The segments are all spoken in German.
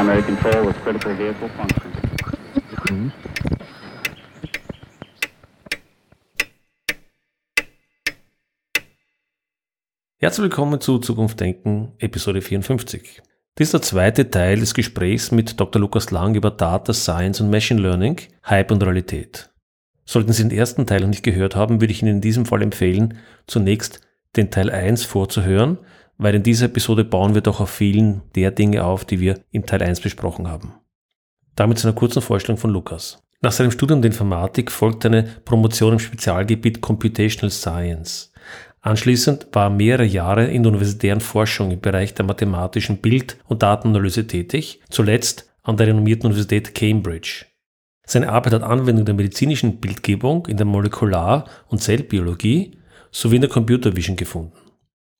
primary control with critical vehicle function. Herzlich willkommen zu Zukunft Denken, Episode 54. Dies ist der zweite Teil des Gesprächs mit Dr. Lukas Lang über Data Science und Machine Learning, Hype und Realität. Sollten Sie den ersten Teil noch nicht gehört haben, würde ich Ihnen in diesem Fall empfehlen, zunächst den Teil 1 vorzuhören, weil in dieser Episode bauen wir doch auf vielen der Dinge auf, die wir im Teil 1 besprochen haben. Damit zu einer kurzen Vorstellung von Lukas. Nach seinem Studium der Informatik folgt eine Promotion im Spezialgebiet Computational Science. Anschließend war er mehrere Jahre in der universitären Forschung im Bereich der mathematischen Bild- und Datenanalyse tätig, zuletzt an der renommierten Universität Cambridge. Seine Arbeit hat Anwendung der medizinischen Bildgebung, in der Molekular- und Zellbiologie sowie in der Computer Vision gefunden.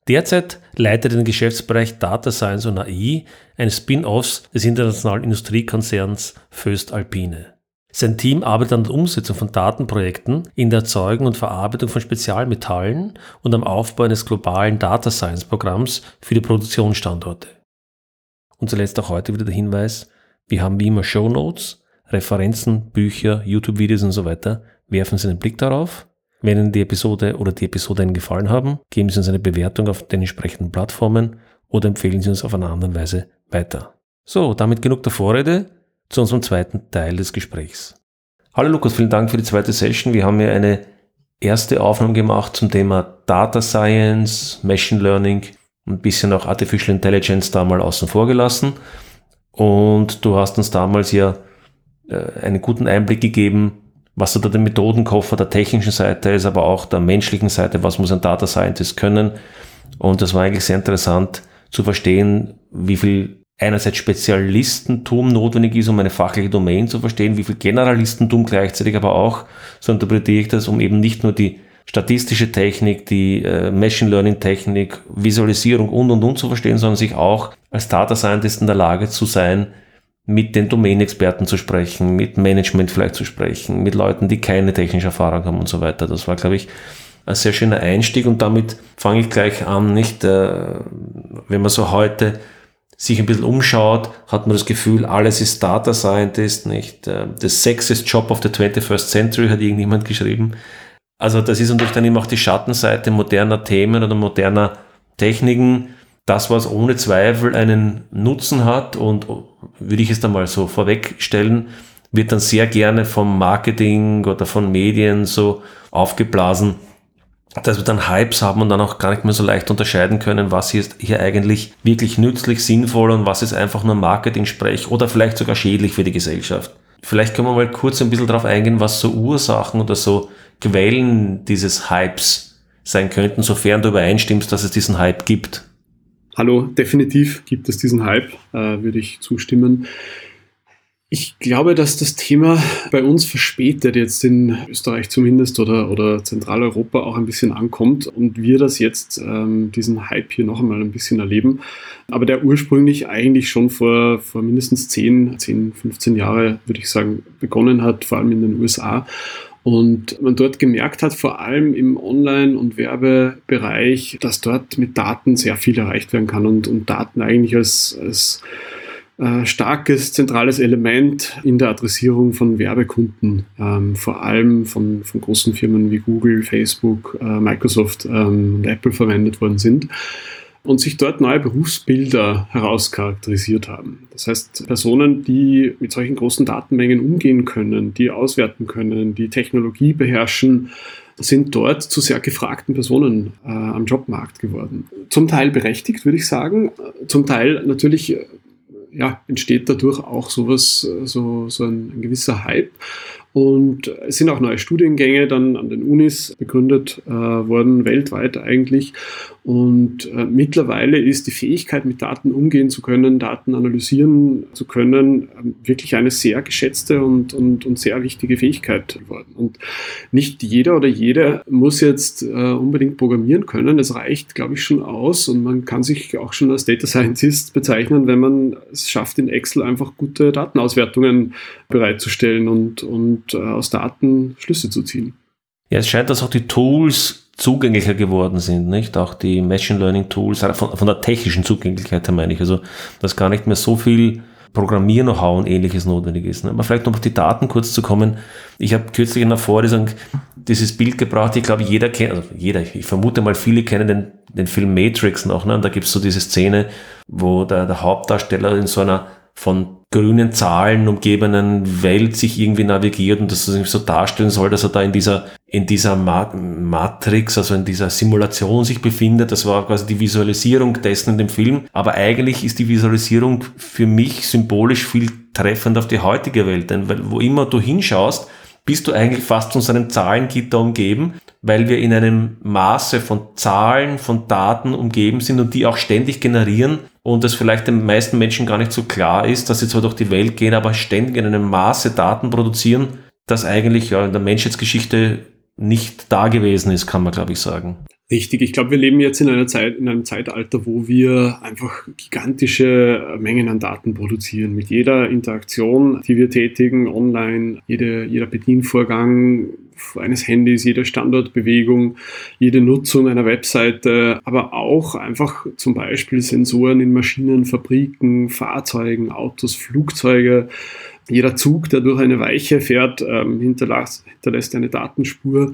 Derzeit leitet er den Geschäftsbereich Data Science und AI eines Spin-offs des internationalen Industriekonzerns Föst Alpine. Sein Team arbeitet an der Umsetzung von Datenprojekten in der Erzeugung und Verarbeitung von Spezialmetallen und am Aufbau eines globalen Data Science Programms für die Produktionsstandorte. Und zuletzt auch heute wieder der Hinweis, wir haben wie immer Show Notes, Referenzen, Bücher, YouTube-Videos und so weiter. Werfen Sie einen Blick darauf. Wenn Ihnen die Episode oder die Episode Ihnen gefallen haben, geben Sie uns eine Bewertung auf den entsprechenden Plattformen oder empfehlen Sie uns auf eine andere Weise weiter. So, damit genug der Vorrede zu unserem zweiten Teil des Gesprächs. Hallo Lukas, vielen Dank für die zweite Session. Wir haben ja eine erste Aufnahme gemacht zum Thema Data Science, Machine Learning, ein bisschen auch Artificial Intelligence da mal außen vor gelassen. Und du hast uns damals ja äh, einen guten Einblick gegeben, was so da der Methodenkoffer der technischen Seite ist, aber auch der menschlichen Seite, was muss ein Data Scientist können. Und das war eigentlich sehr interessant zu verstehen, wie viel einerseits Spezialistentum notwendig ist, um eine fachliche Domain zu verstehen, wie viel Generalistentum gleichzeitig aber auch, so interpretiere ich das, um eben nicht nur die statistische Technik, die äh, Machine Learning Technik, Visualisierung und und und zu verstehen, sondern sich auch als Data Scientist in der Lage zu sein, mit den Domain-Experten zu sprechen, mit Management vielleicht zu sprechen, mit Leuten, die keine technische Erfahrung haben und so weiter. Das war, glaube ich, ein sehr schöner Einstieg und damit fange ich gleich an, nicht, äh, wenn man so heute sich ein bisschen umschaut, hat man das Gefühl, alles ist Data Scientist, nicht? Äh, the sexiest job of the 21st century hat irgendjemand geschrieben. Also das ist natürlich dann eben auch die Schattenseite moderner Themen oder moderner Techniken. Das, was ohne Zweifel einen Nutzen hat und würde ich es dann mal so vorwegstellen, wird dann sehr gerne vom Marketing oder von Medien so aufgeblasen dass wir dann Hypes haben und dann auch gar nicht mehr so leicht unterscheiden können, was hier ist hier eigentlich wirklich nützlich, sinnvoll und was ist einfach nur Marketing-Sprech oder vielleicht sogar schädlich für die Gesellschaft. Vielleicht können wir mal kurz ein bisschen darauf eingehen, was so Ursachen oder so Quellen dieses Hypes sein könnten, sofern du übereinstimmst, dass es diesen Hype gibt. Hallo, definitiv gibt es diesen Hype, äh, würde ich zustimmen. Ich glaube, dass das Thema bei uns verspätet jetzt in Österreich zumindest oder, oder Zentraleuropa auch ein bisschen ankommt und wir das jetzt, ähm, diesen Hype hier noch einmal ein bisschen erleben. Aber der ursprünglich eigentlich schon vor, vor mindestens 10, 10, 15 Jahre, würde ich sagen, begonnen hat, vor allem in den USA. Und man dort gemerkt hat, vor allem im Online- und Werbebereich, dass dort mit Daten sehr viel erreicht werden kann und, und Daten eigentlich als, als äh, starkes zentrales Element in der Adressierung von Werbekunden, ähm, vor allem von, von großen Firmen wie Google, Facebook, äh, Microsoft ähm, und Apple verwendet worden sind und sich dort neue Berufsbilder herauscharakterisiert haben. Das heißt, Personen, die mit solchen großen Datenmengen umgehen können, die auswerten können, die Technologie beherrschen, sind dort zu sehr gefragten Personen äh, am Jobmarkt geworden. Zum Teil berechtigt, würde ich sagen, zum Teil natürlich ja, entsteht dadurch auch sowas, so, so ein, ein gewisser Hype. Und es sind auch neue Studiengänge dann an den Unis begründet äh, worden, weltweit eigentlich. Und äh, mittlerweile ist die Fähigkeit, mit Daten umgehen zu können, Daten analysieren zu können, äh, wirklich eine sehr geschätzte und, und, und sehr wichtige Fähigkeit geworden. Und nicht jeder oder jede muss jetzt äh, unbedingt programmieren können. Es reicht, glaube ich, schon aus und man kann sich auch schon als Data Scientist bezeichnen, wenn man es schafft, in Excel einfach gute Datenauswertungen bereitzustellen und, und äh, aus Daten Schlüsse zu ziehen. Ja, es scheint, dass auch die Tools zugänglicher geworden sind, nicht? Auch die Machine Learning Tools, von, von der technischen Zugänglichkeit her meine ich. Also, dass gar nicht mehr so viel Programmier-Know-how und ähnliches notwendig ist. Ne? Aber vielleicht noch auf die Daten kurz zu kommen. Ich habe kürzlich in der Vorlesung dieses Bild gebracht. Ich glaube, jeder kennt, also jeder, ich vermute mal, viele kennen den, den Film Matrix noch. Ne? Und da gibt es so diese Szene, wo der, der Hauptdarsteller in so einer von grünen Zahlen umgebenen Welt sich irgendwie navigiert und das so darstellen soll, dass er da in dieser, in dieser Matrix, also in dieser Simulation sich befindet. Das war quasi die Visualisierung dessen in dem Film. Aber eigentlich ist die Visualisierung für mich symbolisch viel treffend auf die heutige Welt, denn wo immer du hinschaust, bist du eigentlich fast von so einem Zahlengitter umgeben, weil wir in einem Maße von Zahlen, von Daten umgeben sind und die auch ständig generieren und es vielleicht den meisten Menschen gar nicht so klar ist, dass sie zwar durch die Welt gehen, aber ständig in einem Maße Daten produzieren, das eigentlich ja in der Menschheitsgeschichte nicht da gewesen ist, kann man glaube ich sagen. Richtig, ich glaube, wir leben jetzt in einer Zeit, in einem Zeitalter, wo wir einfach gigantische Mengen an Daten produzieren. Mit jeder Interaktion, die wir tätigen, online, jede, jeder Bedienvorgang eines Handys, jede Standortbewegung, jede Nutzung einer Webseite, aber auch einfach zum Beispiel Sensoren in Maschinen, Fabriken, Fahrzeugen, Autos, Flugzeuge. Jeder Zug, der durch eine Weiche fährt, ähm, hinterlässt, hinterlässt eine Datenspur.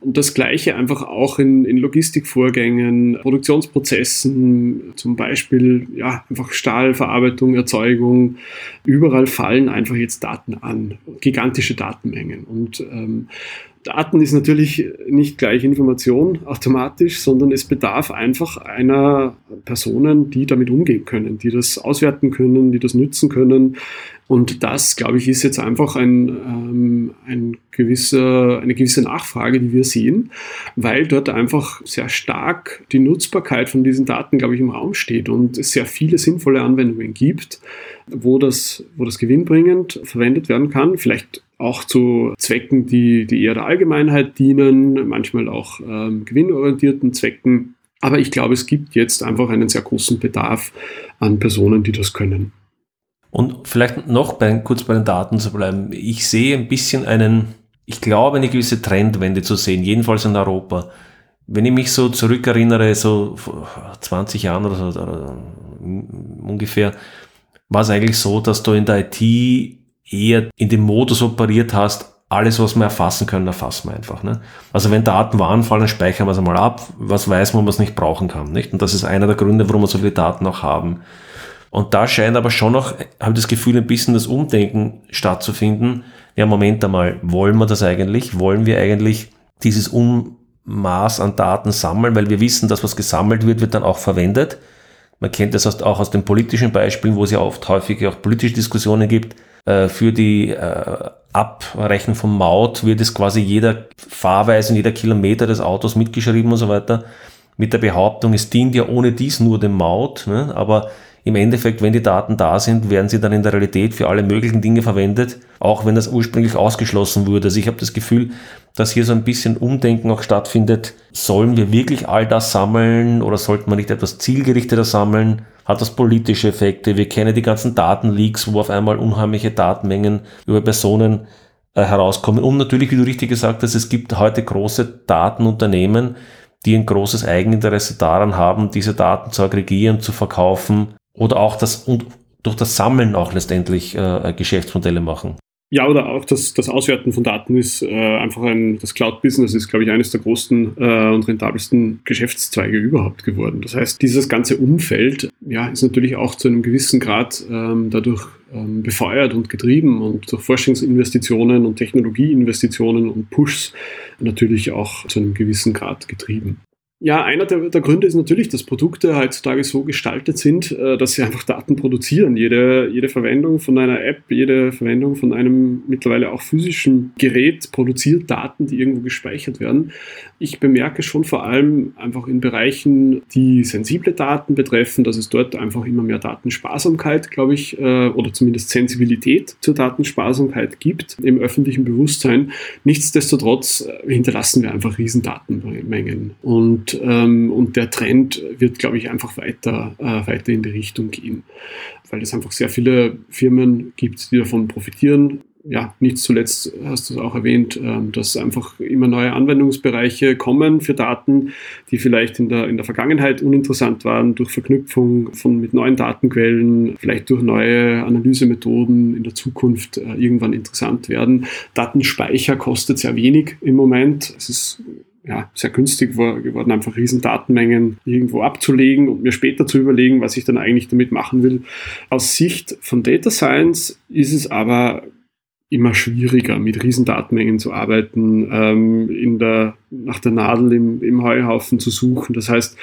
Und das Gleiche einfach auch in, in Logistikvorgängen, Produktionsprozessen, zum Beispiel ja, einfach Stahlverarbeitung, Erzeugung. Überall fallen einfach jetzt Daten an, gigantische Datenmengen. Und ähm, Daten ist natürlich nicht gleich Information automatisch, sondern es bedarf einfach einer Personen, die damit umgehen können, die das auswerten können, die das nützen können. Und das, glaube ich, ist jetzt einfach ein, ähm, ein gewisser, eine gewisse Nachfrage, die wir sehen, weil dort einfach sehr stark die Nutzbarkeit von diesen Daten, glaube ich, im Raum steht und es sehr viele sinnvolle Anwendungen gibt, wo das, wo das gewinnbringend verwendet werden kann. Vielleicht auch zu Zwecken, die, die eher der Allgemeinheit dienen, manchmal auch ähm, gewinnorientierten Zwecken. Aber ich glaube, es gibt jetzt einfach einen sehr großen Bedarf an Personen, die das können. Und vielleicht noch bei, kurz bei den Daten zu bleiben. Ich sehe ein bisschen einen, ich glaube, eine gewisse Trendwende zu sehen, jedenfalls in Europa. Wenn ich mich so zurückerinnere, so vor 20 Jahren oder so oder ungefähr, war es eigentlich so, dass du in der IT eher in dem Modus operiert hast, alles, was wir erfassen können, erfassen wir einfach. Ne? Also wenn Daten anfallen, dann speichern wir es einmal ab. Was weiß man, was nicht brauchen kann. Nicht? Und das ist einer der Gründe, warum wir so viele Daten auch haben. Und da scheint aber schon noch, habe das Gefühl, ein bisschen das Umdenken stattzufinden. Ja, Moment einmal, wollen wir das eigentlich? Wollen wir eigentlich dieses Ummaß an Daten sammeln? Weil wir wissen, dass was gesammelt wird, wird dann auch verwendet. Man kennt das auch aus den politischen Beispielen, wo es ja oft häufig auch politische Diskussionen gibt äh, für die äh, Abrechnung von Maut wird es quasi jeder Fahrweise und jeder Kilometer des Autos mitgeschrieben und so weiter. Mit der Behauptung, es dient ja ohne dies nur dem Maut, ne? aber im Endeffekt, wenn die Daten da sind, werden sie dann in der Realität für alle möglichen Dinge verwendet, auch wenn das ursprünglich ausgeschlossen wurde. Also ich habe das Gefühl, dass hier so ein bisschen Umdenken auch stattfindet. Sollen wir wirklich all das sammeln oder sollten wir nicht etwas zielgerichteter sammeln? Hat das politische Effekte? Wir kennen die ganzen Datenleaks, wo auf einmal unheimliche Datenmengen über Personen äh, herauskommen. Und natürlich, wie du richtig gesagt hast, es gibt heute große Datenunternehmen, die ein großes Eigeninteresse daran haben, diese Daten zu aggregieren, zu verkaufen oder auch das und durch das Sammeln auch letztendlich äh, Geschäftsmodelle machen. Ja, oder auch das, das Auswerten von Daten ist äh, einfach ein, das Cloud-Business ist, glaube ich, eines der größten äh, und rentabelsten Geschäftszweige überhaupt geworden. Das heißt, dieses ganze Umfeld ja, ist natürlich auch zu einem gewissen Grad ähm, dadurch ähm, befeuert und getrieben und durch Forschungsinvestitionen und Technologieinvestitionen und Pushs natürlich auch zu einem gewissen Grad getrieben. Ja, einer der, der, Gründe ist natürlich, dass Produkte heutzutage so gestaltet sind, äh, dass sie einfach Daten produzieren. Jede, jede Verwendung von einer App, jede Verwendung von einem mittlerweile auch physischen Gerät produziert Daten, die irgendwo gespeichert werden. Ich bemerke schon vor allem einfach in Bereichen, die sensible Daten betreffen, dass es dort einfach immer mehr Datensparsamkeit, glaube ich, äh, oder zumindest Sensibilität zur Datensparsamkeit gibt im öffentlichen Bewusstsein. Nichtsdestotrotz äh, hinterlassen wir einfach Riesendatenmengen. Und und, ähm, und der Trend wird, glaube ich, einfach weiter, äh, weiter in die Richtung gehen, weil es einfach sehr viele Firmen gibt, die davon profitieren ja, nicht zuletzt hast du es auch erwähnt, ähm, dass einfach immer neue Anwendungsbereiche kommen für Daten, die vielleicht in der, in der Vergangenheit uninteressant waren, durch Verknüpfung von, mit neuen Datenquellen, vielleicht durch neue Analysemethoden in der Zukunft äh, irgendwann interessant werden. Datenspeicher kostet sehr wenig im Moment. Es ist ja, sehr günstig geworden, einfach riesen Datenmengen irgendwo abzulegen und mir später zu überlegen, was ich dann eigentlich damit machen will. Aus Sicht von Data Science ist es aber immer schwieriger, mit Riesendatenmengen zu arbeiten, ähm, in der, nach der Nadel im, im Heuhaufen zu suchen. Das heißt,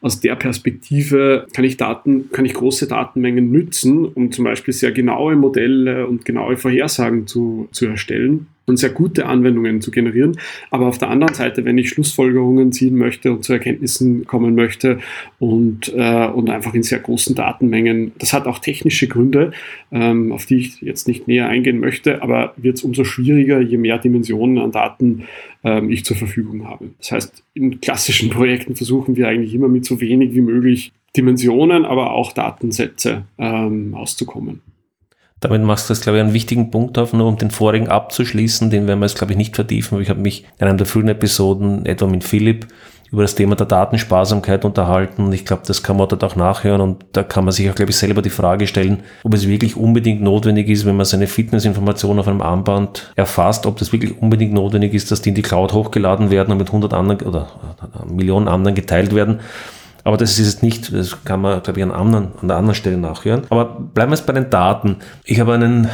aus der Perspektive kann ich Daten, kann ich große Datenmengen nützen, um zum Beispiel sehr genaue Modelle und genaue Vorhersagen zu, zu erstellen und sehr gute Anwendungen zu generieren. Aber auf der anderen Seite, wenn ich Schlussfolgerungen ziehen möchte und zu Erkenntnissen kommen möchte und, äh, und einfach in sehr großen Datenmengen, das hat auch technische Gründe, ähm, auf die ich jetzt nicht näher eingehen möchte, aber wird es umso schwieriger, je mehr Dimensionen an Daten ähm, ich zur Verfügung habe. Das heißt, in klassischen Projekten versuchen wir eigentlich immer mit so wenig wie möglich Dimensionen, aber auch Datensätze ähm, auszukommen. Damit machst du das, glaube ich, einen wichtigen Punkt auf, nur um den vorigen abzuschließen, den werden wir jetzt, glaube ich, nicht vertiefen. Ich habe mich in einer der frühen Episoden etwa mit Philipp über das Thema der Datensparsamkeit unterhalten. Ich glaube, das kann man dort auch nachhören und da kann man sich auch, glaube ich, selber die Frage stellen, ob es wirklich unbedingt notwendig ist, wenn man seine Fitnessinformationen auf einem Armband erfasst, ob das wirklich unbedingt notwendig ist, dass die in die Cloud hochgeladen werden und mit 100 anderen oder Millionen anderen geteilt werden aber das ist es nicht, das kann man, glaube ich, an, anderen, an der anderen Stelle nachhören. Aber bleiben wir jetzt bei den Daten. Ich habe einen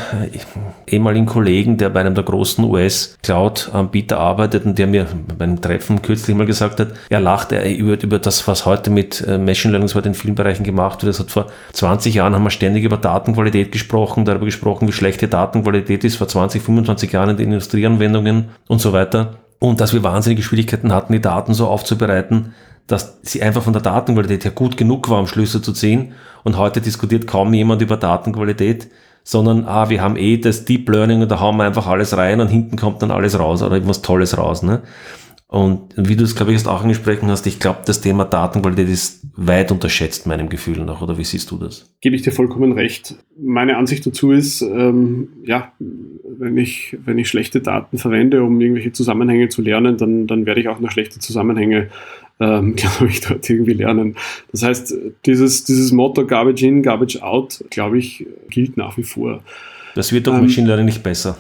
ehemaligen Kollegen, der bei einem der großen US-Cloud-Anbieter arbeitet und der mir bei einem Treffen kürzlich mal gesagt hat, er lacht über, über das, was heute mit äh, Machine Learning in vielen Bereichen gemacht wird. Das hat vor 20 Jahren haben wir ständig über Datenqualität gesprochen, darüber gesprochen, wie schlechte Datenqualität ist, vor 20, 25 Jahren in den Industrieanwendungen und so weiter. Und dass wir wahnsinnige Schwierigkeiten hatten, die Daten so aufzubereiten, dass sie einfach von der Datenqualität her gut genug war, um Schlüsse zu ziehen. Und heute diskutiert kaum jemand über Datenqualität, sondern ah, wir haben eh das Deep Learning und da hauen wir einfach alles rein und hinten kommt dann alles raus oder irgendwas Tolles raus. Ne? Und wie du es, glaube ich, jetzt auch angesprochen hast, ich glaube, das Thema Datenqualität ist weit unterschätzt, meinem Gefühl nach. Oder wie siehst du das? Gebe ich dir vollkommen recht. Meine Ansicht dazu ist, ähm, ja, wenn ich, wenn ich schlechte Daten verwende, um irgendwelche Zusammenhänge zu lernen, dann, dann werde ich auch noch schlechte Zusammenhänge ähm, glaube ich, dort irgendwie lernen. Das heißt, dieses, dieses Motto Garbage in, Garbage out, glaube ich, gilt nach wie vor. Das wird durch ähm, Machine Learning nicht besser.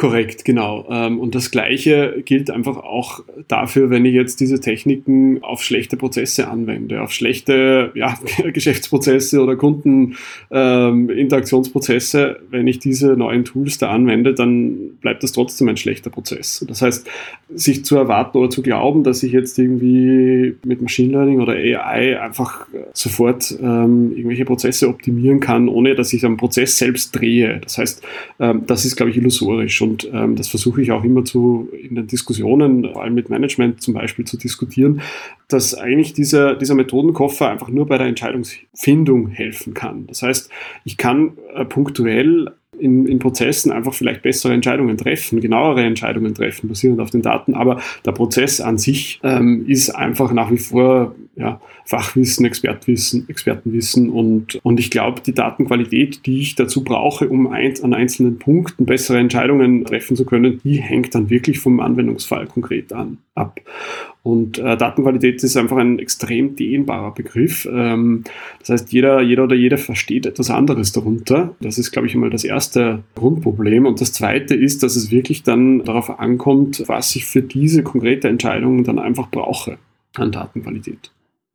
Korrekt, genau. Ähm, und das Gleiche gilt einfach auch dafür, wenn ich jetzt diese Techniken auf schlechte Prozesse anwende, auf schlechte ja, Geschäftsprozesse oder Kundeninteraktionsprozesse. Ähm, wenn ich diese neuen Tools da anwende, dann bleibt das trotzdem ein schlechter Prozess. Das heißt, sich zu erwarten oder zu glauben, dass ich jetzt irgendwie mit Machine Learning oder AI einfach sofort ähm, irgendwelche Prozesse optimieren kann, ohne dass ich am Prozess selbst drehe. Das heißt, ähm, das ist, glaube ich, illusorisch. Und ähm, das versuche ich auch immer zu, in den Diskussionen, vor allem mit Management zum Beispiel, zu diskutieren, dass eigentlich dieser, dieser Methodenkoffer einfach nur bei der Entscheidungsfindung helfen kann. Das heißt, ich kann äh, punktuell in, in Prozessen einfach vielleicht bessere Entscheidungen treffen, genauere Entscheidungen treffen, basierend auf den Daten. Aber der Prozess an sich ähm, ist einfach nach wie vor ja, Fachwissen, Expertwissen, Expertenwissen und, und ich glaube, die Datenqualität, die ich dazu brauche, um ein, an einzelnen Punkten bessere Entscheidungen treffen zu können, die hängt dann wirklich vom Anwendungsfall konkret an, ab. Und äh, Datenqualität ist einfach ein extrem dehnbarer Begriff. Ähm, das heißt, jeder, jeder oder jede versteht etwas anderes darunter. Das ist, glaube ich, einmal das erste Grundproblem. Und das zweite ist, dass es wirklich dann darauf ankommt, was ich für diese konkrete Entscheidung dann einfach brauche an Datenqualität.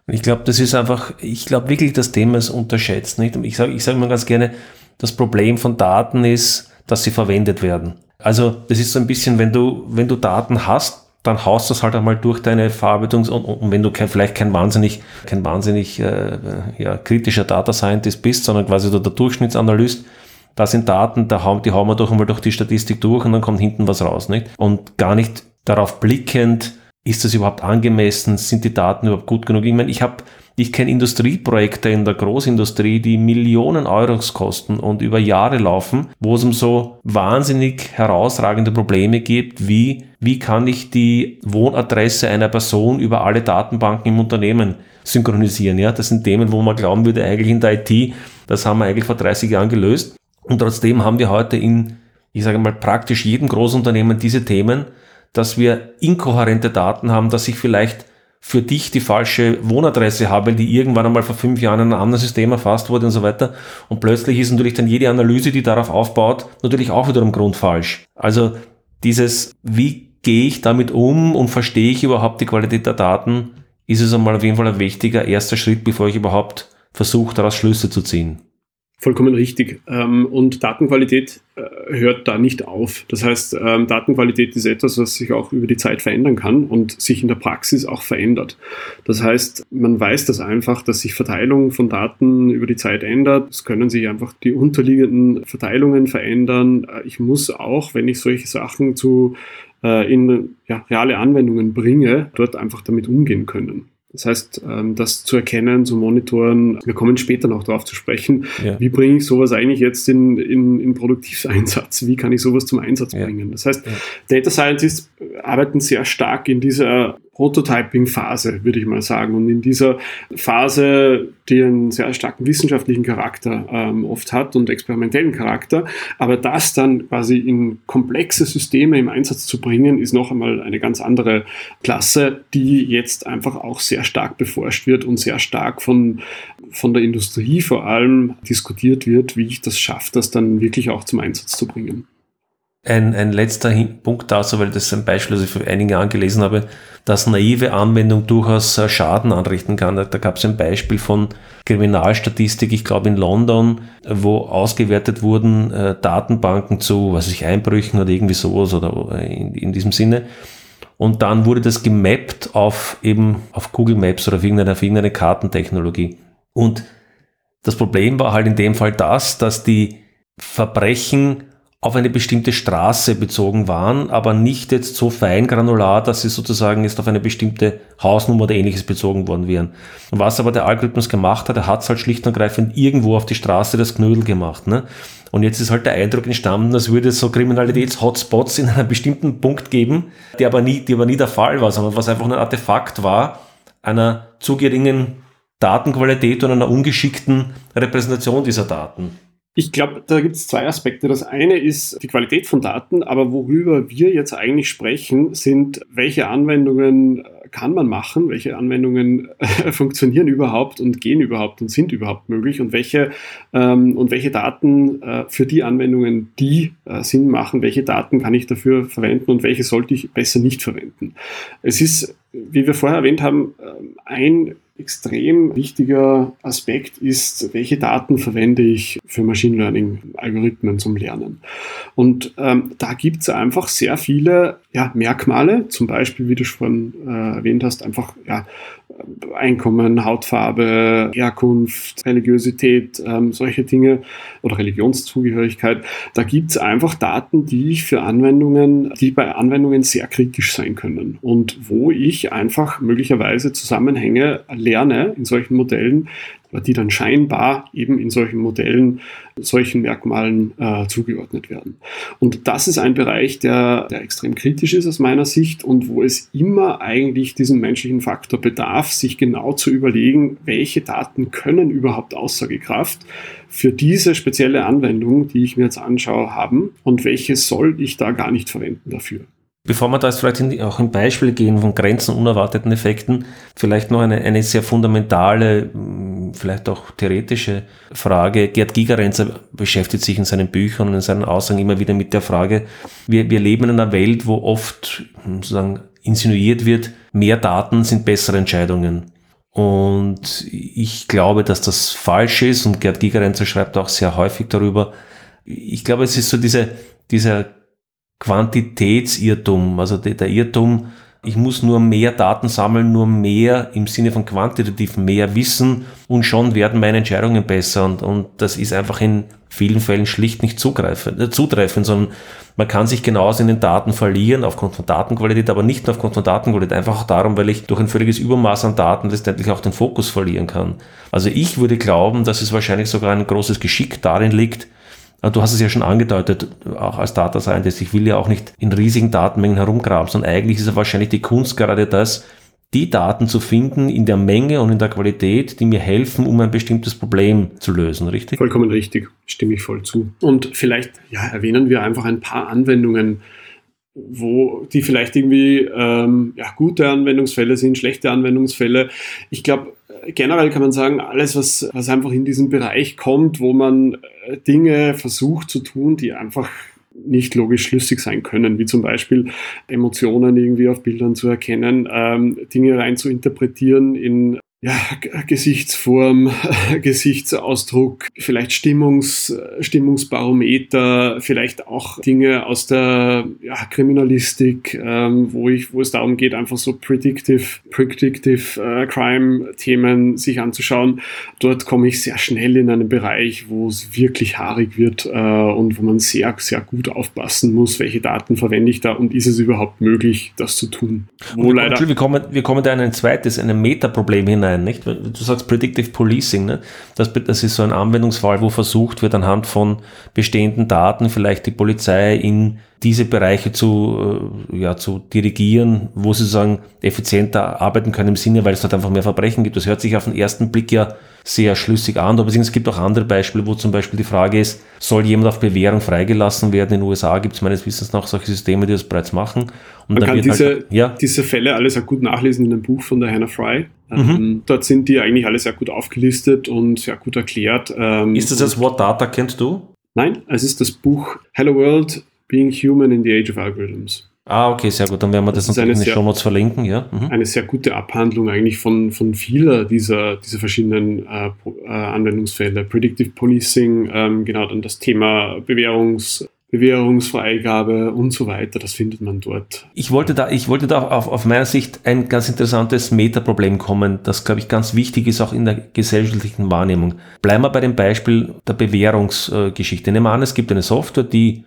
Ich glaube, das ist einfach, ich glaube wirklich, das Thema ist unterschätzt. Nicht? Ich sage ich sag immer ganz gerne, das Problem von Daten ist, dass sie verwendet werden. Also das ist so ein bisschen, wenn du, wenn du Daten hast, dann haust du es halt einmal durch deine Verarbeitungs- und, und wenn du kein, vielleicht kein wahnsinnig, kein wahnsinnig äh, ja, kritischer Data Scientist bist, sondern quasi der Durchschnittsanalyst, da sind Daten, da hauen, die hauen wir doch einmal durch die Statistik durch und dann kommt hinten was raus, nicht? Und gar nicht darauf blickend, ist das überhaupt angemessen, sind die Daten überhaupt gut genug? Ich meine, ich habe Ich kenne Industrieprojekte in der Großindustrie, die Millionen Euros kosten und über Jahre laufen, wo es um so wahnsinnig herausragende Probleme gibt, wie wie kann ich die Wohnadresse einer Person über alle Datenbanken im Unternehmen synchronisieren. Ja, das sind Themen, wo man glauben würde, eigentlich in der IT, das haben wir eigentlich vor 30 Jahren gelöst. Und trotzdem haben wir heute in, ich sage mal, praktisch jedem Großunternehmen diese Themen, dass wir inkohärente Daten haben, dass ich vielleicht für dich die falsche Wohnadresse habe, die irgendwann einmal vor fünf Jahren in einem anderen System erfasst wurde und so weiter. Und plötzlich ist natürlich dann jede Analyse, die darauf aufbaut, natürlich auch wiederum grundfalsch. Also dieses, wie gehe ich damit um und verstehe ich überhaupt die Qualität der Daten, ist es einmal auf jeden Fall ein wichtiger erster Schritt, bevor ich überhaupt versuche, daraus Schlüsse zu ziehen. Vollkommen richtig. Ähm, und Datenqualität äh, hört da nicht auf. Das heißt, ähm, Datenqualität ist etwas, was sich auch über die Zeit verändern kann und sich in der Praxis auch verändert. Das heißt, man weiß das einfach, dass sich Verteilung von Daten über die Zeit ändert. Es können sich einfach die unterliegenden Verteilungen verändern. Äh, ich muss auch, wenn ich solche Sachen zu äh, in ja, reale Anwendungen bringe, dort einfach damit umgehen können. Das heißt, ähm, das zu erkennen, zu monitoren, wir kommen später noch darauf zu sprechen, ja. wie bringe ich sowas eigentlich jetzt in, in, in Produktiveinsatz, wie kann ich sowas zum Einsatz ja. bringen. Das heißt, ja. Data Scientists arbeiten sehr stark in dieser Prototyping-Phase, würde ich mal sagen. Und in dieser Phase, die einen sehr starken wissenschaftlichen Charakter ähm, oft hat und experimentellen Charakter, aber das dann quasi in komplexe Systeme im Einsatz zu bringen, ist noch einmal eine ganz andere Klasse, die jetzt einfach auch sehr stark beforscht wird und sehr stark von, von der Industrie vor allem diskutiert wird, wie ich das schaffe, das dann wirklich auch zum Einsatz zu bringen. Ein, ein letzter Punkt dazu, weil das ein Beispiel, das ich vor einigen Jahren gelesen habe, dass naive Anwendung durchaus äh, Schaden anrichten kann. Da, gab es ein Beispiel von Kriminalstatistik, ich glaube in London, wo ausgewertet wurden äh, Datenbanken zu, was ich, Einbrüchen oder irgendwie sowas oder äh, in, in diesem Sinne. Und dann wurde das gemappt auf eben auf Google Maps oder auf irgendeine, auf irgendeine Kartentechnologie. Und das Problem war halt in dem Fall das, dass die Verbrechen auf eine bestimmte Straße bezogen waren, aber nicht jetzt so fein granular, dass sie sozusagen jetzt auf eine bestimmte Hausnummer oder ähnliches bezogen worden wären. Und was aber der Algorithmus gemacht hat, er hat es halt schlicht und ergreifend irgendwo auf die Straße das Knödel gemacht. Ne? Und jetzt ist halt der Eindruck entstanden, als würde es so Kriminalitäts-Hotspots in einem bestimmten Punkt geben, die aber nie, die aber nie der Fall war, sondern was einfach ein Artefakt war einer zu geringen Datenqualität und einer ungeschickten Repräsentation dieser Daten. Ich glaube, da gibt es zwei Aspekte. Das eine ist die Qualität von Daten, aber worüber wir jetzt eigentlich sprechen, sind, welche Anwendungen äh, kann man machen, welche Anwendungen äh, funktionieren überhaupt und gehen überhaupt und sind überhaupt möglich und welche, ähm, und welche Daten äh, für die Anwendungen, die äh, Sinn machen, welche Daten kann ich dafür verwenden und welche sollte ich besser nicht verwenden. Es ist, wie wir vorher erwähnt haben, äh, ein extrem wichtiger Aspekt ist, welche Daten verwende ich für Machine Learning Algorithmen zum Lernen. Und ähm, da gibt es einfach sehr viele ja, Merkmale, zum Beispiel, wie du schon äh, erwähnt hast, einfach ja, Einkommen, Hautfarbe, Herkunft, Religiosität, ähm, solche Dinge oder Religionszugehörigkeit. Da gibt es einfach Daten, die ich für Anwendungen, die bei Anwendungen sehr kritisch sein können und wo ich einfach möglicherweise Zusammenhänge lerne in solchen Modellen, die dann scheinbar eben in solchen Modellen solchen Merkmalen äh, zugeordnet werden. Und das ist ein Bereich, der, der extrem kritisch ist aus meiner Sicht und wo es immer eigentlich diesen menschlichen Faktor bedarf, sich genau zu überlegen, welche Daten können überhaupt Aussagekraft für diese spezielle Anwendung, die ich mir jetzt anschaue, haben und welche soll ich da gar nicht verwenden dafür. Bevor wir da jetzt vielleicht auch ein Beispiel gehen von Grenzen unerwarteten Effekten, vielleicht noch eine, eine sehr fundamentale, hm, vielleicht auch theoretische Frage. Gerd Gigerenzer beschäftigt sich in seinen Büchern und in seinen Aussagen immer wieder mit der Frage, wir, wir leben in einer Welt, wo oft hm, sozusagen insinuiert wird, mehr Daten sind bessere Entscheidungen. Und ich glaube, dass das falsch ist und Gerd Gigerenzer schreibt auch sehr häufig darüber. Ich glaube, es ist so diese, dieser Quantitätsirrtum, also der Irrtum, ich muss nur mehr Daten sammeln, nur mehr im Sinne von quantitativ mehr wissen und schon werden meine Entscheidungen besser. Und, und das ist einfach in vielen Fällen schlicht nicht zugreifen, äh, zutreffend, sondern man kann sich genauso in den Daten verlieren, aufgrund von Datenqualität, aber nicht nur aufgrund von Datenqualität, einfach auch darum, weil ich durch ein völliges Übermaß an Daten letztendlich auch den Fokus verlieren kann. Also ich würde glauben, dass es wahrscheinlich sogar ein großes Geschick darin liegt, Du hast es ja schon angedeutet, auch als Data Scientist, ich will ja auch nicht in riesigen Datenmengen herumgraben, sondern eigentlich ist ja wahrscheinlich die Kunst gerade das, die Daten zu finden in der Menge und in der Qualität, die mir helfen, um ein bestimmtes Problem zu lösen, richtig? Vollkommen richtig, stimme ich voll zu. Und vielleicht ja, erwähnen wir einfach ein paar Anwendungen, wo die vielleicht irgendwie ähm, ja, gute Anwendungsfälle sind, schlechte Anwendungsfälle. Ich glaube, generell kann man sagen, alles, was, was einfach in diesen Bereich kommt, wo man äh, Dinge versucht zu tun, die einfach nicht logisch schlüssig sein können, wie zum Beispiel Emotionen irgendwie auf Bildern zu erkennen, ähm, Dinge rein zu interpretieren in ja, Gesichtsform, Gesichtsausdruck, vielleicht Stimmungs, Stimmungsbarometer, vielleicht auch Dinge aus der ja, Kriminalistik, ähm, wo, ich, wo es darum geht, einfach so Predictive, Predictive äh, Crime-Themen sich anzuschauen. Dort komme ich sehr schnell in einen Bereich, wo es wirklich haarig wird äh, und wo man sehr, sehr gut aufpassen muss, welche Daten verwende ich da und ist es überhaupt möglich, das zu tun. Wo leider wir, kommen, wir kommen da in ein zweites, ein Metaproblem hinein nicht? Du sagst Predictive Policing, ne? das, das ist so ein Anwendungsfall, wo versucht wird, anhand von bestehenden Daten vielleicht die Polizei in diese Bereiche zu, äh, ja, zu dirigieren, wo sie sozusagen effizienter arbeiten können im Sinne, weil es dort einfach mehr Verbrechen gibt. Das hört sich auf den ersten Blick ja sehr schlüssig an, aber es gibt auch andere Beispiele, wo zum Beispiel die Frage ist, soll jemand auf Bewährung freigelassen werden? In den USA gibt es meines Wissens noch solche Systeme, die das bereits machen. Und Man kann diese, halt, ja. diese Fälle alle sehr gut nachlesen in einem Buch von der Hannah Fry. Mhm. Ähm, dort sind die eigentlich alle sehr gut aufgelistet und sehr gut erklärt. Ähm, ist das das What Data, kennst du? Nein, es ist das Buch Hello World, Being Human in the Age of Algorithms. Ah, okay, sehr gut. Dann werden wir das, das natürlich in den Show Notes verlinken, ja. Mhm. Eine sehr gute Abhandlung eigentlich von, von vieler dieser, dieser verschiedenen äh, äh, Anwendungsfälle. Predictive Policing, ähm, genau, dann das Thema Bewährungs, Bewährungsfreigabe und so weiter, das findet man dort. Ich wollte da, ich wollte da auf, auf meiner Sicht ein ganz interessantes Metaproblem kommen, das, glaube ich, ganz wichtig ist, auch in der gesellschaftlichen Wahrnehmung. Bleiben wir bei dem Beispiel der Bewährungsgeschichte. Nehmen wir an, es gibt eine Software, die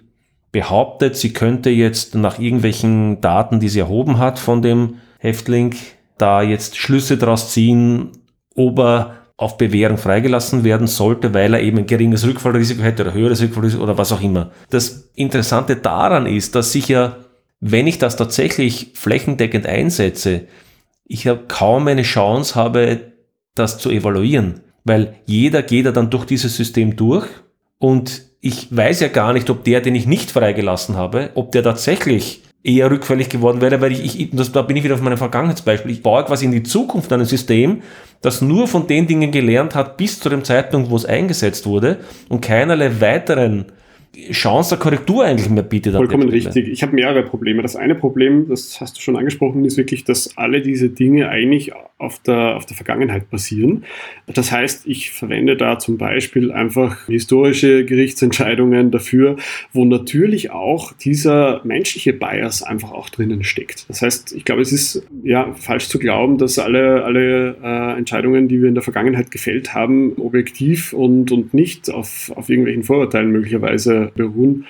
behauptet, sie könnte jetzt nach irgendwelchen Daten, die sie erhoben hat von dem Häftling, da jetzt Schlüsse daraus ziehen, ob er auf Bewährung freigelassen werden sollte, weil er eben ein geringes Rückfallrisiko hätte oder höheres Rückfallrisiko oder was auch immer. Das Interessante daran ist, dass sich ja, wenn ich das tatsächlich flächendeckend einsetze, ich ja kaum eine Chance habe, das zu evaluieren, weil jeder geht ja dann durch dieses System durch und ich weiß ja gar nicht, ob der, den ich nicht freigelassen habe, ob der tatsächlich eher rückfällig geworden wäre, weil ich, ich das, da bin ich wieder auf meinem Vergangenheitsbeispiel. Ich baue quasi in die Zukunft ein System, das nur von den Dingen gelernt hat bis zu dem Zeitpunkt, wo es eingesetzt wurde und keinerlei weiteren Chance der Korrektur eigentlich mehr bietet. Vollkommen richtig. Ich habe mehrere Probleme. Das eine Problem, das hast du schon angesprochen, ist wirklich, dass alle diese Dinge eigentlich auf der, auf der Vergangenheit basieren. Das heißt, ich verwende da zum Beispiel einfach historische Gerichtsentscheidungen dafür, wo natürlich auch dieser menschliche Bias einfach auch drinnen steckt. Das heißt, ich glaube, es ist ja falsch zu glauben, dass alle, alle äh, Entscheidungen, die wir in der Vergangenheit gefällt haben, objektiv und, und nicht auf, auf irgendwelchen Vorurteilen möglicherweise beruhen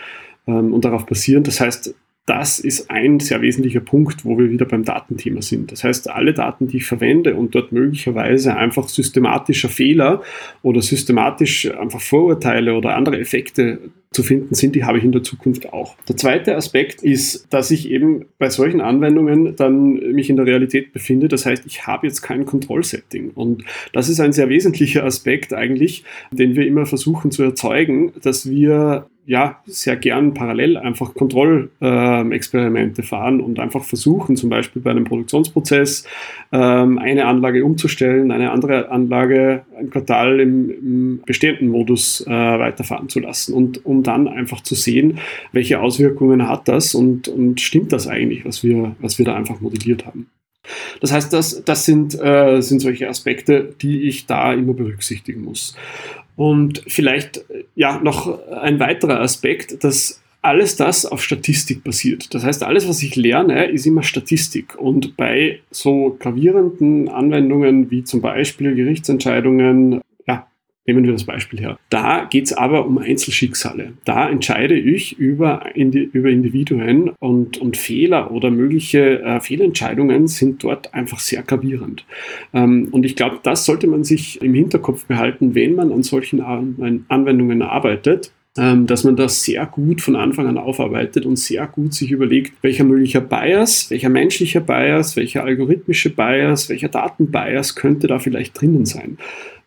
ähm, und darauf basieren. Das heißt, das ist ein sehr wesentlicher Punkt, wo wir wieder beim Datenthema sind. Das heißt, alle Daten, die ich verwende und dort möglicherweise einfach systematischer Fehler oder systematisch einfach Vorurteile oder andere Effekte zu finden sind, die habe ich in der Zukunft auch. Der zweite Aspekt ist, dass ich eben bei solchen Anwendungen dann mich in der Realität befinde. Das heißt, ich habe jetzt kein Kontrollsetting. Und das ist ein sehr wesentlicher Aspekt eigentlich, den wir immer versuchen zu erzeugen, dass wir ja, sehr gern parallel einfach Kontrollexperimente fahren und einfach versuchen, zum Beispiel bei einem Produktionsprozess ähm, eine Anlage umzustellen, eine andere Anlage ein Quartal im, im bestehenden Modus äh, weiterfahren zu lassen und um dann einfach zu sehen, welche Auswirkungen hat das und, und stimmt das eigentlich, was wir, was wir da einfach modelliert haben. Das heißt, das, das sind, äh, sind solche Aspekte, die ich da immer berücksichtigen muss. Und vielleicht ja noch ein weiterer Aspekt, dass alles das auf Statistik basiert. Das heißt, alles, was ich lerne, ist immer Statistik. Und bei so gravierenden Anwendungen wie zum Beispiel Gerichtsentscheidungen, nehmen wir das Beispiel her. Da geht es aber um Einzelschicksale. Da entscheide ich über, über Individuen und, und Fehler oder mögliche äh, Fehlentscheidungen sind dort einfach sehr gravierend. Ähm, und ich glaube, das sollte man sich im Hinterkopf behalten, wenn man an solchen Anwendungen arbeitet ähm, dass man das sehr gut von Anfang an aufarbeitet und sehr gut sich überlegt, welcher möglicher Bias, welcher menschlicher Bias, welcher algorithmische Bias, welcher Datenbias könnte da vielleicht drinnen sein.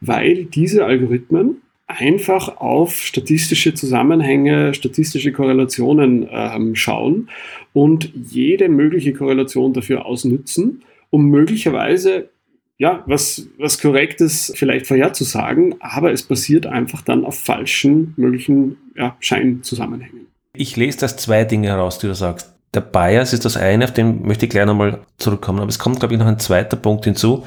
Weil diese Algorithmen einfach auf statistische Zusammenhänge, statistische Korrelationen ähm, schauen und jede mögliche Korrelation dafür ausnutzen, um möglicherweise ja, was, was Korrektes vielleicht vorherzusagen, aber es basiert einfach dann auf falschen möglichen ja, Scheinzusammenhängen. Ich lese das zwei Dinge heraus, die du sagst. Der Bias ist das eine, auf den möchte ich gleich nochmal zurückkommen, aber es kommt, glaube ich, noch ein zweiter Punkt hinzu,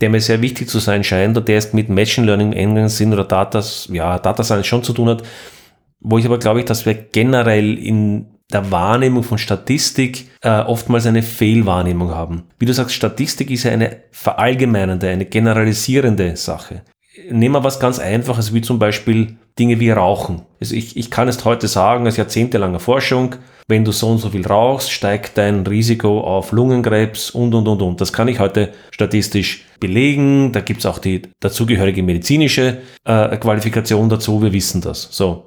der mir sehr wichtig zu sein scheint und der ist mit Machine Learning im engeren Sinn oder Data, ja, Data Science schon zu tun hat, wo ich aber glaube dass wir generell in der Wahrnehmung von Statistik äh, oftmals eine Fehlwahrnehmung haben. Wie du sagst, Statistik ist ja eine verallgemeinernde, eine generalisierende Sache. Nehmen wir was ganz Einfaches, wie zum Beispiel Dinge wie Rauchen. Also ich, ich kann es heute sagen, als jahrzehntelanger Forschung, wenn du so und so viel rauchst, steigt dein Risiko auf Lungenkrebs und, und, und, und. Das kann ich heute statistisch belegen. Da gibt's auch die dazugehörige medizinische äh, Qualifikation dazu. Wir wissen das. So.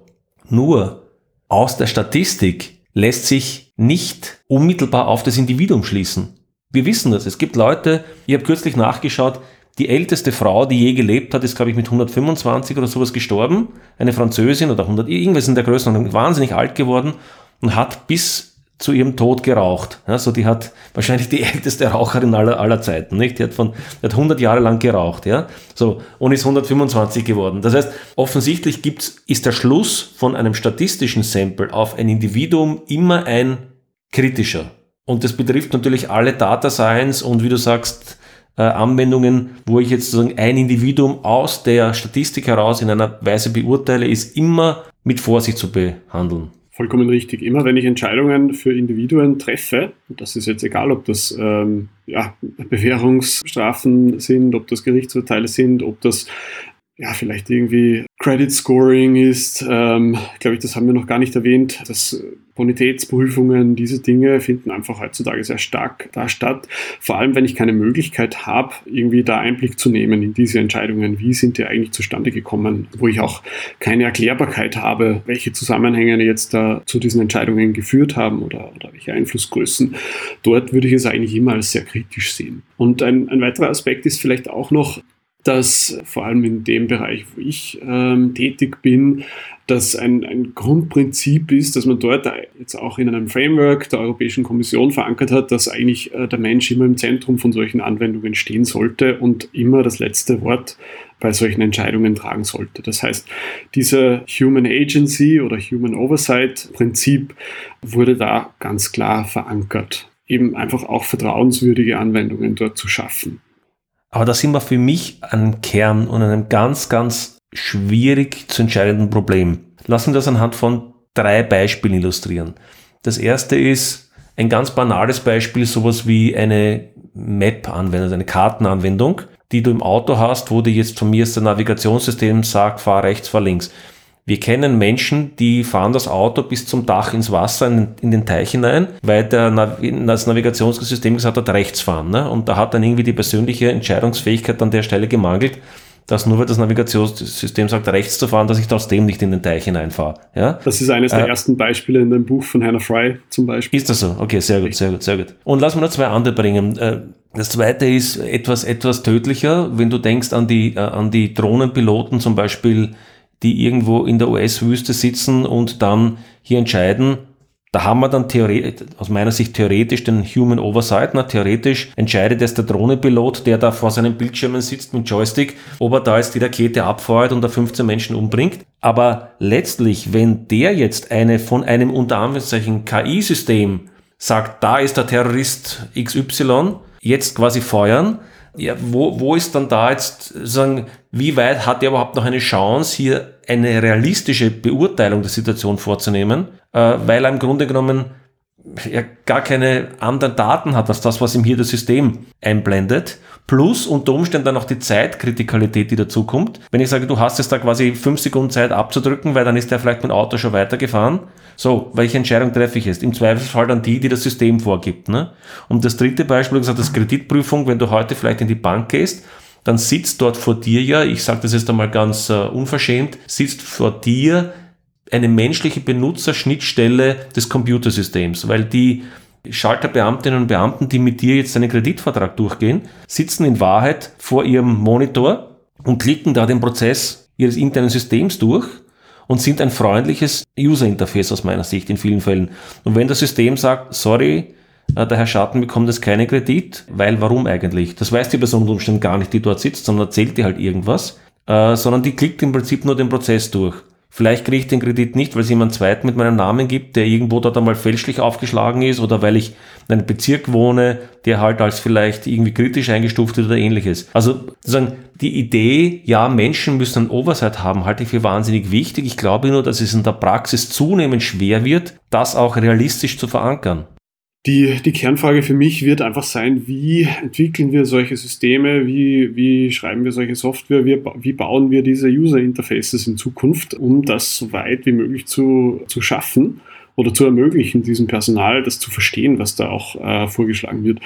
Nur aus der Statistik lässt sich nicht unmittelbar auf das Individuum schließen. Wir wissen das. Es gibt Leute, ich habe kürzlich nachgeschaut, die älteste Frau, die je gelebt hat, ist, glaube ich, mit 125 oder sowas gestorben. Eine Französin oder 100, irgendwas in der Größenordnung, wahnsinnig alt geworden und hat bis zu ihrem Tod geraucht. Also die hat wahrscheinlich die älteste Raucherin aller, aller Zeiten, nicht? Die hat von, die hat 100 Jahre lang geraucht, ja? So, und ist 125 geworden. Das heißt, offensichtlich gibt's, ist der Schluss von einem statistischen Sample auf ein Individuum immer ein kritischer. Und das betrifft natürlich alle Data Science und wie du sagst, äh, Anwendungen, wo ich jetzt sozusagen ein Individuum aus der Statistik heraus in einer Weise beurteile, ist immer mit Vorsicht zu behandeln. Vollkommen richtig. Immer wenn ich Entscheidungen für Individuen treffe, das ist jetzt egal, ob das ähm, ja, Bewährungsstrafen sind, ob das Gerichtsurteile sind, ob das ja, vielleicht irgendwie Credit Scoring ist, ähm, glaube ich, das haben wir noch gar nicht erwähnt, dass Bonitätsprüfungen, diese Dinge finden einfach heutzutage sehr stark da statt. Vor allem, wenn ich keine Möglichkeit habe, irgendwie da Einblick zu nehmen in diese Entscheidungen, wie sind die eigentlich zustande gekommen, wo ich auch keine Erklärbarkeit habe, welche Zusammenhänge jetzt da zu diesen Entscheidungen geführt haben oder, oder welche Einflussgrößen. Dort würde ich es eigentlich immer als sehr kritisch sehen. Und ein, ein weiterer Aspekt ist vielleicht auch noch, dass vor allem in dem Bereich, wo ich ähm, tätig bin, dass ein, ein Grundprinzip ist, dass man dort jetzt auch in einem Framework der Europäischen Kommission verankert hat, dass eigentlich äh, der Mensch immer im Zentrum von solchen Anwendungen stehen sollte und immer das letzte Wort bei solchen Entscheidungen tragen sollte. Das heißt, dieser Human Agency oder Human Oversight Prinzip wurde da ganz klar verankert, eben einfach auch vertrauenswürdige Anwendungen dort zu schaffen. Aber da sind wir für mich an Kern und einem ganz, ganz schwierig zu entscheidenden Problem. Lassen wir das anhand von drei Beispielen illustrieren. Das erste ist ein ganz banales Beispiel, sowas wie eine Map-Anwendung, also eine Kartenanwendung, die du im Auto hast, wo dir jetzt von mir das Navigationssystem sagt, fahr rechts, fahr links. Wir kennen Menschen, die fahren das Auto bis zum Dach ins Wasser, in, in den Teich hinein, weil der Nav das Navigationssystem gesagt hat, rechts fahren. Ne? Und da hat dann irgendwie die persönliche Entscheidungsfähigkeit an der Stelle gemangelt, dass nur weil das Navigationssystem sagt, rechts zu fahren, dass ich trotzdem nicht in den Teich hineinfahre. Ja? Das ist eines der äh, ersten Beispiele in dem Buch von Hannah Fry zum Beispiel. Ist das so? Okay, sehr gut, sehr gut, sehr gut. Und lass mir noch zwei andere bringen. Äh, das zweite ist etwas, etwas tödlicher, wenn du denkst an die, äh, an die Drohnenpiloten zum Beispiel, die irgendwo in der US-Wüste sitzen und dann hier entscheiden, da haben wir dann aus meiner Sicht theoretisch den Human Oversight. Na, theoretisch entscheidet es der Drohnenpilot, der da vor seinen Bildschirmen sitzt mit Joystick, ob er da jetzt die Rakete abfeuert und da 15 Menschen umbringt. Aber letztlich, wenn der jetzt eine von einem unter Anführungszeichen KI-System sagt, da ist der Terrorist XY, jetzt quasi feuern, ja, wo, wo ist dann da jetzt, sagen, wie weit hat er überhaupt noch eine Chance, hier eine realistische Beurteilung der Situation vorzunehmen, äh, weil er im Grunde genommen ja gar keine anderen Daten hat als das, was ihm hier das System einblendet. Plus unter Umständen dann noch die Zeitkritikalität, die dazukommt. Wenn ich sage, du hast jetzt da quasi fünf Sekunden Zeit abzudrücken, weil dann ist der vielleicht mit dem Auto schon weitergefahren. So, welche Entscheidung treffe ich jetzt? Im Zweifelsfall dann die, die das System vorgibt. Ne? Und das dritte Beispiel, gesagt, das Kreditprüfung, wenn du heute vielleicht in die Bank gehst, dann sitzt dort vor dir ja, ich sage das jetzt einmal ganz uh, unverschämt, sitzt vor dir eine menschliche Benutzerschnittstelle des Computersystems, weil die Schalterbeamtinnen und Beamten, die mit dir jetzt einen Kreditvertrag durchgehen, sitzen in Wahrheit vor ihrem Monitor und klicken da den Prozess ihres internen Systems durch und sind ein freundliches User-Interface aus meiner Sicht in vielen Fällen. Und wenn das System sagt, sorry, äh, der Herr Schatten bekommt jetzt keinen Kredit, weil warum eigentlich? Das weiß die Person unter Umständen gar nicht, die dort sitzt, sondern erzählt die halt irgendwas, äh, sondern die klickt im Prinzip nur den Prozess durch. Vielleicht kriege ich den Kredit nicht, weil es jemand zweiten mit meinem Namen gibt, der irgendwo dort einmal fälschlich aufgeschlagen ist oder weil ich in einem Bezirk wohne, der halt als vielleicht irgendwie kritisch eingestuft wird oder ähnliches. Also sozusagen die Idee, ja, Menschen müssen ein Oversight haben, halte ich für wahnsinnig wichtig. Ich glaube nur, dass es in der Praxis zunehmend schwer wird, das auch realistisch zu verankern. Die, die Kernfrage für mich wird einfach sein, wie entwickeln wir solche Systeme, wie, wie schreiben wir solche Software, wie, wie bauen wir diese User Interfaces in Zukunft, um das so weit wie möglich zu, zu schaffen oder zu ermöglichen, diesem Personal das zu verstehen, was da auch äh, vorgeschlagen wird.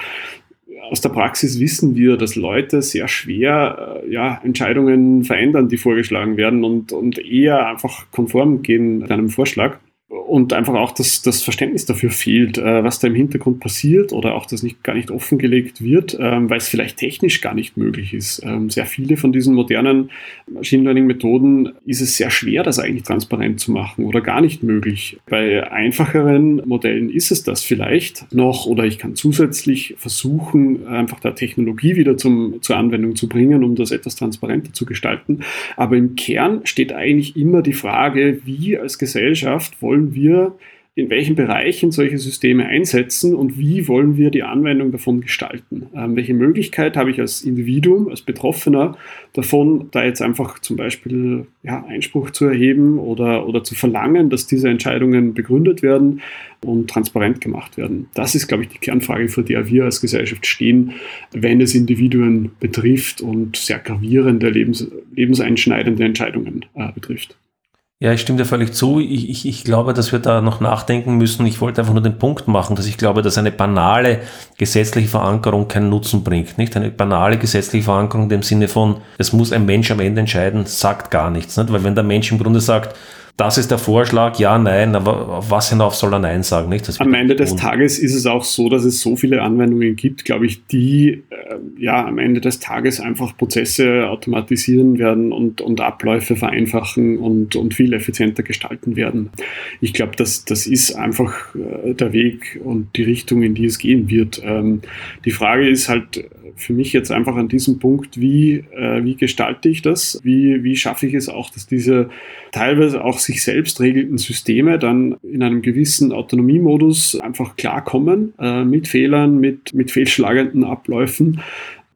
Aus der Praxis wissen wir, dass Leute sehr schwer äh, ja, Entscheidungen verändern, die vorgeschlagen werden und, und eher einfach konform gehen mit einem Vorschlag und einfach auch das, das Verständnis dafür fehlt, äh, was da im Hintergrund passiert oder auch das nicht, gar nicht offengelegt wird, ähm, weil es vielleicht technisch gar nicht möglich ist. Ähm, sehr viele von diesen modernen Machine Learning Methoden ist es sehr schwer, das eigentlich transparent zu machen oder gar nicht möglich. Bei einfacheren Modellen ist es das vielleicht noch oder ich kann zusätzlich versuchen, einfach der Technologie wieder zum, zur Anwendung zu bringen, um das etwas transparenter zu gestalten. Aber im Kern steht eigentlich immer die Frage, wie als Gesellschaft wollen wollen wir in welchen Bereichen solche Systeme einsetzen und wie wollen wir die Anwendung davon gestalten. Ähm, welche Möglichkeit habe ich als Individuum, als Betroffener davon, da jetzt einfach zum Beispiel ja, Einspruch zu erheben oder, oder zu verlangen, dass diese Entscheidungen begründet werden und transparent gemacht werden. Das ist, glaube ich, die Kernfrage, vor der wir als Gesellschaft stehen, wenn es Individuen betrifft und sehr gravierende, lebens, lebenseinschneidende Entscheidungen äh, betrifft. Ja, ich stimme dir völlig zu. Ich, ich, ich glaube, dass wir da noch nachdenken müssen. Ich wollte einfach nur den Punkt machen, dass ich glaube, dass eine banale gesetzliche Verankerung keinen Nutzen bringt. Nicht eine banale gesetzliche Verankerung im Sinne von, es muss ein Mensch am Ende entscheiden, sagt gar nichts. Nicht? Weil wenn der Mensch im Grunde sagt, das ist der Vorschlag, ja, nein, aber auf was hinauf soll er Nein sagen? Nicht? am Ende des Tages ist es auch so, dass es so viele Anwendungen gibt, glaube ich, die äh, ja am Ende des Tages einfach Prozesse automatisieren werden und, und Abläufe vereinfachen und, und viel effizienter gestalten werden. Ich glaube, das, das ist einfach äh, der Weg und die Richtung, in die es gehen wird. Ähm, die Frage ist halt, für mich jetzt einfach an diesem Punkt, wie, äh, wie gestalte ich das? Wie, wie schaffe ich es auch, dass diese teilweise auch sich selbst regelnden Systeme dann in einem gewissen Autonomiemodus einfach klarkommen äh, mit Fehlern, mit, mit fehlschlagenden Abläufen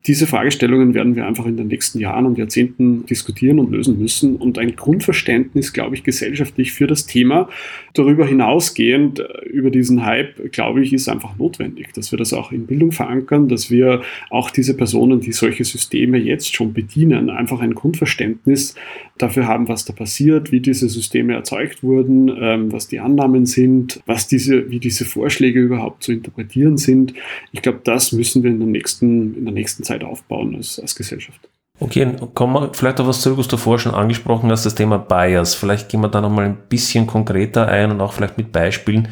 diese Fragestellungen werden wir einfach in den nächsten Jahren und Jahrzehnten diskutieren und lösen müssen. Und ein Grundverständnis, glaube ich, gesellschaftlich für das Thema, darüber hinausgehend, äh, über diesen Hype, glaube ich, ist einfach notwendig, dass wir das auch in Bildung verankern, dass wir auch diese Personen, die solche Systeme jetzt schon bedienen, einfach ein Grundverständnis dafür haben, was da passiert, wie diese Systeme erzeugt wurden, ähm, was die Annahmen sind, was diese, wie diese Vorschläge überhaupt zu interpretieren sind. Ich glaube, das müssen wir in der nächsten, in der nächsten Zeit aufbauen als, als Gesellschaft. Okay, kommen wir vielleicht auf was zurück, was du vorher schon angesprochen hast, das Thema Bias. Vielleicht gehen wir da nochmal ein bisschen konkreter ein und auch vielleicht mit Beispielen.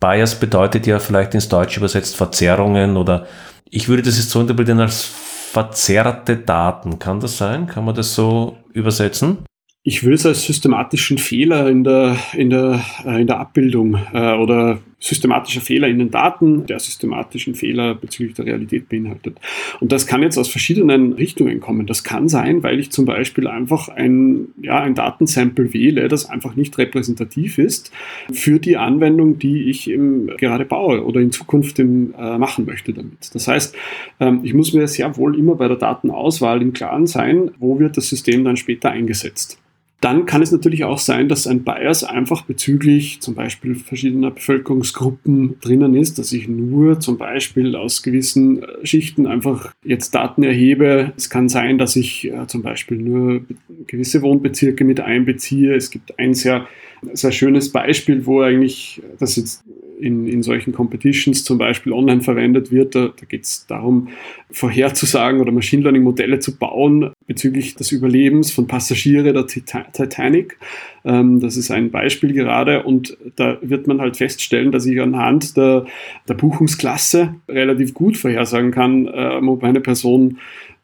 Bias bedeutet ja vielleicht ins Deutsche übersetzt Verzerrungen oder ich würde das jetzt so interpretieren als verzerrte Daten. Kann das sein? Kann man das so übersetzen? Ich würde es als systematischen Fehler in der, in der, äh, in der Abbildung äh, oder systematischer Fehler in den Daten, der systematischen Fehler bezüglich der Realität beinhaltet. Und das kann jetzt aus verschiedenen Richtungen kommen. Das kann sein, weil ich zum Beispiel einfach ein, ja, ein Datensample wähle, das einfach nicht repräsentativ ist für die Anwendung, die ich im, gerade baue oder in Zukunft im, äh, machen möchte damit. Das heißt, ähm, ich muss mir sehr wohl immer bei der Datenauswahl im Klaren sein, wo wird das System dann später eingesetzt. Dann kann es natürlich auch sein, dass ein Bias einfach bezüglich zum Beispiel verschiedener Bevölkerungsgruppen drinnen ist, dass ich nur zum Beispiel aus gewissen äh, Schichten einfach jetzt Daten erhebe. Es kann sein, dass ich äh, zum Beispiel nur gewisse Wohnbezirke mit einbeziehe. Es gibt ein sehr, sehr schönes Beispiel, wo eigentlich das jetzt in, in solchen Competitions zum Beispiel online verwendet wird. Da, da geht es darum, vorherzusagen oder Machine Learning Modelle zu bauen bezüglich des Überlebens von Passagiere der Titanic. Ähm, das ist ein Beispiel gerade und da wird man halt feststellen, dass ich anhand der, der Buchungsklasse relativ gut vorhersagen kann, äh, ob eine Person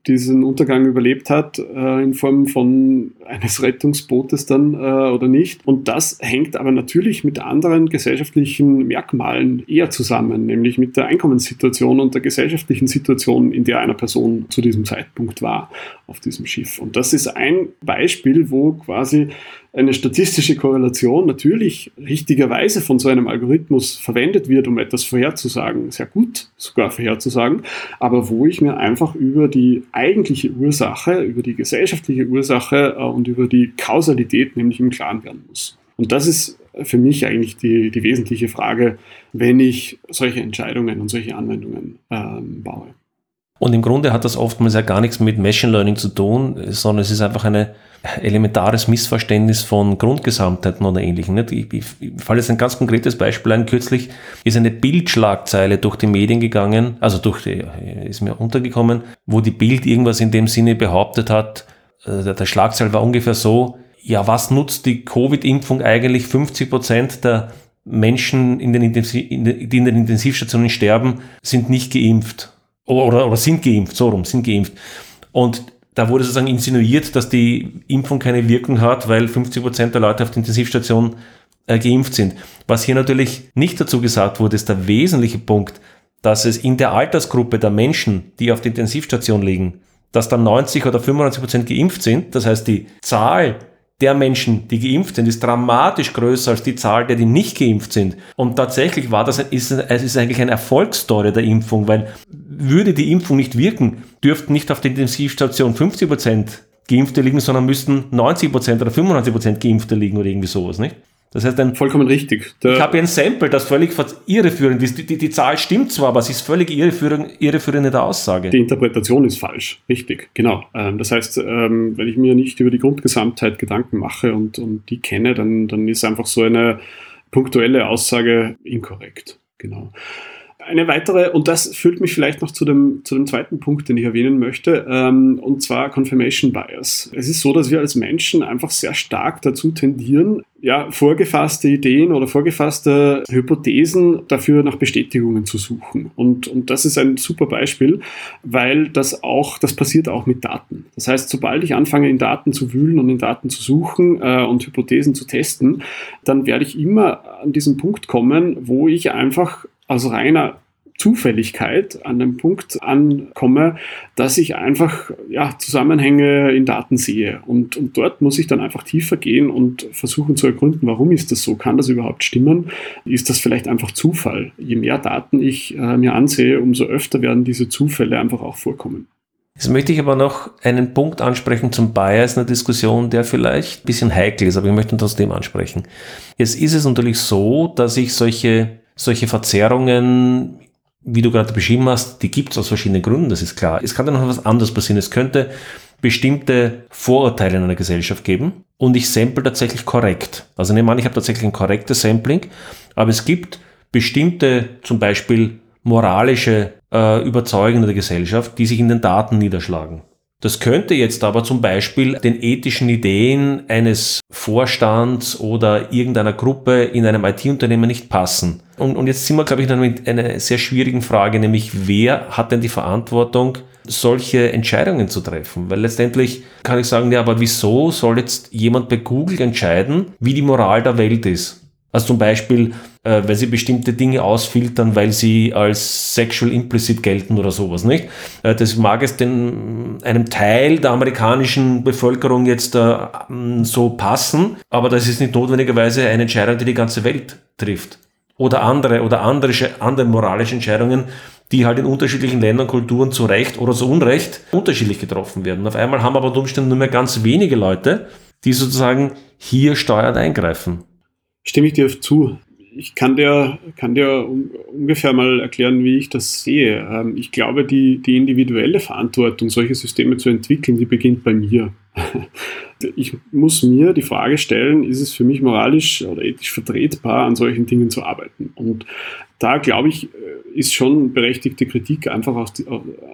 diesen Untergang überlebt hat, äh, in Form von eines Rettungsbootes dann äh, oder nicht. Und das hängt aber natürlich mit anderen gesellschaftlichen Merkmalen eher zusammen, nämlich mit der Einkommenssituation und der gesellschaftlichen Situation, in der eine Person zu diesem Zeitpunkt war auf diesem Schiff. Und das ist ein Beispiel, wo quasi eine statistische Korrelation natürlich richtigerweise von so einem Algorithmus verwendet wird, um etwas vorherzusagen, sehr gut sogar vorherzusagen, aber wo ich mir einfach über die eigentliche Ursache, über die gesellschaftliche Ursache äh, und über die Kausalität nämlich im Klaren werden muss. Und das ist für mich eigentlich die, die wesentliche Frage, wenn ich solche Entscheidungen und solche Anwendungen ähm, baue. Und im Grunde hat das oftmals ja gar nichts mit Machine Learning zu tun, sondern es ist einfach ein elementares Missverständnis von Grundgesamtheiten oder ähnlichem. Ich, ich, ich falle jetzt ein ganz konkretes Beispiel ein. Kürzlich ist eine Bildschlagzeile durch die Medien gegangen, also durch die, ist mir untergekommen, wo die Bild irgendwas in dem Sinne behauptet hat, äh, der Schlagzeile war ungefähr so, ja, was nutzt die Covid-Impfung eigentlich? 50 Prozent der Menschen, in den die in den Intensivstationen sterben, sind nicht geimpft oder, oder sind geimpft, so rum, sind geimpft. Und da wurde sozusagen insinuiert, dass die Impfung keine Wirkung hat, weil 50 Prozent der Leute auf der Intensivstation äh, geimpft sind. Was hier natürlich nicht dazu gesagt wurde, ist der wesentliche Punkt, dass es in der Altersgruppe der Menschen, die auf der Intensivstation liegen, dass dann 90 oder 95 Prozent geimpft sind. Das heißt, die Zahl der Menschen, die geimpft sind, ist dramatisch größer als die Zahl der, die nicht geimpft sind. Und tatsächlich war das, ist, es ist eigentlich eine Erfolgsstory der Impfung, weil würde die Impfung nicht wirken, dürften nicht auf der Intensivstation 50 Prozent Geimpfte liegen, sondern müssten 90 Prozent oder 95 Prozent Geimpfte liegen oder irgendwie sowas, nicht? Das heißt, ein, vollkommen richtig. Der ich habe hier ein Sample, das völlig irreführend ist. Die, die, die, Zahl stimmt zwar, aber es ist völlig irreführend, irreführende Aussage. Die Interpretation ist falsch, richtig, genau. Ähm, das heißt, ähm, wenn ich mir nicht über die Grundgesamtheit Gedanken mache und, und die kenne, dann, dann ist einfach so eine punktuelle Aussage inkorrekt. Genau. Eine weitere, und das führt mich vielleicht noch zu dem, zu dem zweiten Punkt, den ich erwähnen möchte, ähm, und zwar Confirmation Bias. Es ist so, dass wir als Menschen einfach sehr stark dazu tendieren, ja, vorgefasste Ideen oder vorgefasste Hypothesen dafür nach Bestätigungen zu suchen. Und, und das ist ein super Beispiel, weil das auch, das passiert auch mit Daten. Das heißt, sobald ich anfange, in Daten zu wühlen und in Daten zu suchen äh, und Hypothesen zu testen, dann werde ich immer an diesen Punkt kommen, wo ich einfach aus reiner Zufälligkeit an dem Punkt ankomme, dass ich einfach ja, Zusammenhänge in Daten sehe. Und, und dort muss ich dann einfach tiefer gehen und versuchen zu ergründen, warum ist das so? Kann das überhaupt stimmen? Ist das vielleicht einfach Zufall? Je mehr Daten ich äh, mir ansehe, umso öfter werden diese Zufälle einfach auch vorkommen. Jetzt möchte ich aber noch einen Punkt ansprechen zum Bias in der Diskussion, der vielleicht ein bisschen heikel ist, aber ich möchte ihn trotzdem ansprechen. Jetzt ist es natürlich so, dass ich solche solche Verzerrungen, wie du gerade beschrieben hast, die gibt es aus verschiedenen Gründen, das ist klar. Es kann dann noch was anderes passieren. Es könnte bestimmte Vorurteile in einer Gesellschaft geben und ich sample tatsächlich korrekt. Also nehmen wir an, ich habe tatsächlich ein korrektes Sampling, aber es gibt bestimmte, zum Beispiel moralische äh, Überzeugungen der Gesellschaft, die sich in den Daten niederschlagen. Das könnte jetzt aber zum Beispiel den ethischen Ideen eines Vorstands oder irgendeiner Gruppe in einem IT-Unternehmen nicht passen. Und, und jetzt sind wir, glaube ich, mit einer sehr schwierigen Frage, nämlich wer hat denn die Verantwortung, solche Entscheidungen zu treffen? Weil letztendlich kann ich sagen, ja, aber wieso soll jetzt jemand bei Google entscheiden, wie die Moral der Welt ist? Also zum Beispiel, äh, weil sie bestimmte Dinge ausfiltern, weil sie als sexual implicit gelten oder sowas, nicht? Äh, das mag es den, einem Teil der amerikanischen Bevölkerung jetzt äh, so passen, aber das ist nicht notwendigerweise eine Entscheidung, die die ganze Welt trifft. Oder andere, oder andere, andere moralische Entscheidungen, die halt in unterschiedlichen Ländern, Kulturen zu Recht oder zu Unrecht unterschiedlich getroffen werden. Auf einmal haben aber unter Umständen nur mehr ganz wenige Leute die sozusagen hier steuernd eingreifen. Stimme ich dir zu. Ich kann dir, kann dir ungefähr mal erklären, wie ich das sehe. Ähm, ich glaube, die, die individuelle Verantwortung, solche Systeme zu entwickeln, die beginnt bei mir. Ich muss mir die Frage stellen, ist es für mich moralisch oder ethisch vertretbar, an solchen Dingen zu arbeiten? Und da glaube ich, äh, ist schon berechtigte Kritik einfach aus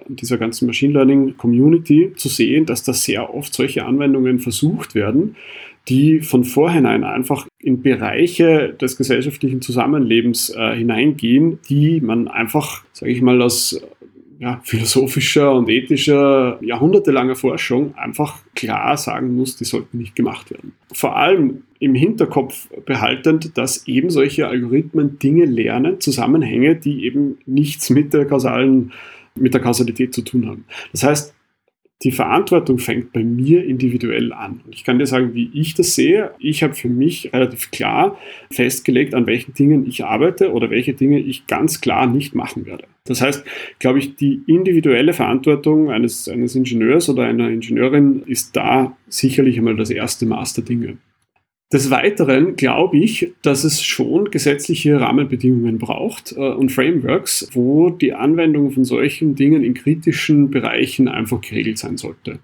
dieser ganzen Machine Learning Community zu sehen, dass da sehr oft solche Anwendungen versucht werden, die von vornherein einfach in Bereiche des gesellschaftlichen Zusammenlebens äh, hineingehen, die man einfach, sage ich mal, aus ja, philosophischer und ethischer, jahrhundertelanger Forschung einfach klar sagen muss, die sollten nicht gemacht werden. Vor allem im Hinterkopf behaltend, dass eben solche Algorithmen Dinge lernen, Zusammenhänge, die eben nichts mit der kausalen mit der Kausalität zu tun haben. Das heißt, die Verantwortung fängt bei mir individuell an. Und ich kann dir sagen, wie ich das sehe. Ich habe für mich relativ klar festgelegt, an welchen Dingen ich arbeite oder welche Dinge ich ganz klar nicht machen werde. Das heißt, glaube ich, die individuelle Verantwortung eines, eines Ingenieurs oder einer Ingenieurin ist da sicherlich einmal das erste Maß der Dinge. Des Weiteren glaube ich, dass es schon gesetzliche Rahmenbedingungen braucht äh, und Frameworks, wo die Anwendung von solchen Dingen in kritischen Bereichen einfach geregelt sein sollte.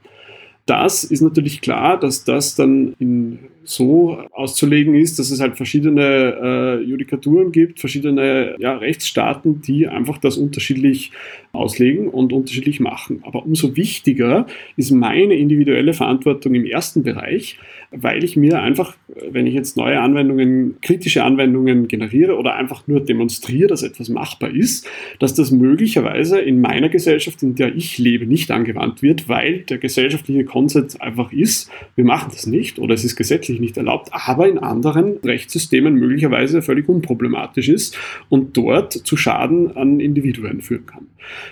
Das ist natürlich klar, dass das dann in so auszulegen ist, dass es halt verschiedene äh, Judikaturen gibt, verschiedene ja, Rechtsstaaten, die einfach das unterschiedlich auslegen und unterschiedlich machen. Aber umso wichtiger ist meine individuelle Verantwortung im ersten Bereich, weil ich mir einfach, wenn ich jetzt neue Anwendungen, kritische Anwendungen generiere oder einfach nur demonstriere, dass etwas machbar ist, dass das möglicherweise in meiner Gesellschaft, in der ich lebe, nicht angewandt wird, weil der gesellschaftliche Konsens einfach ist, wir machen das nicht oder es ist gesetzlich nicht erlaubt, aber in anderen Rechtssystemen möglicherweise völlig unproblematisch ist und dort zu Schaden an Individuen führen kann.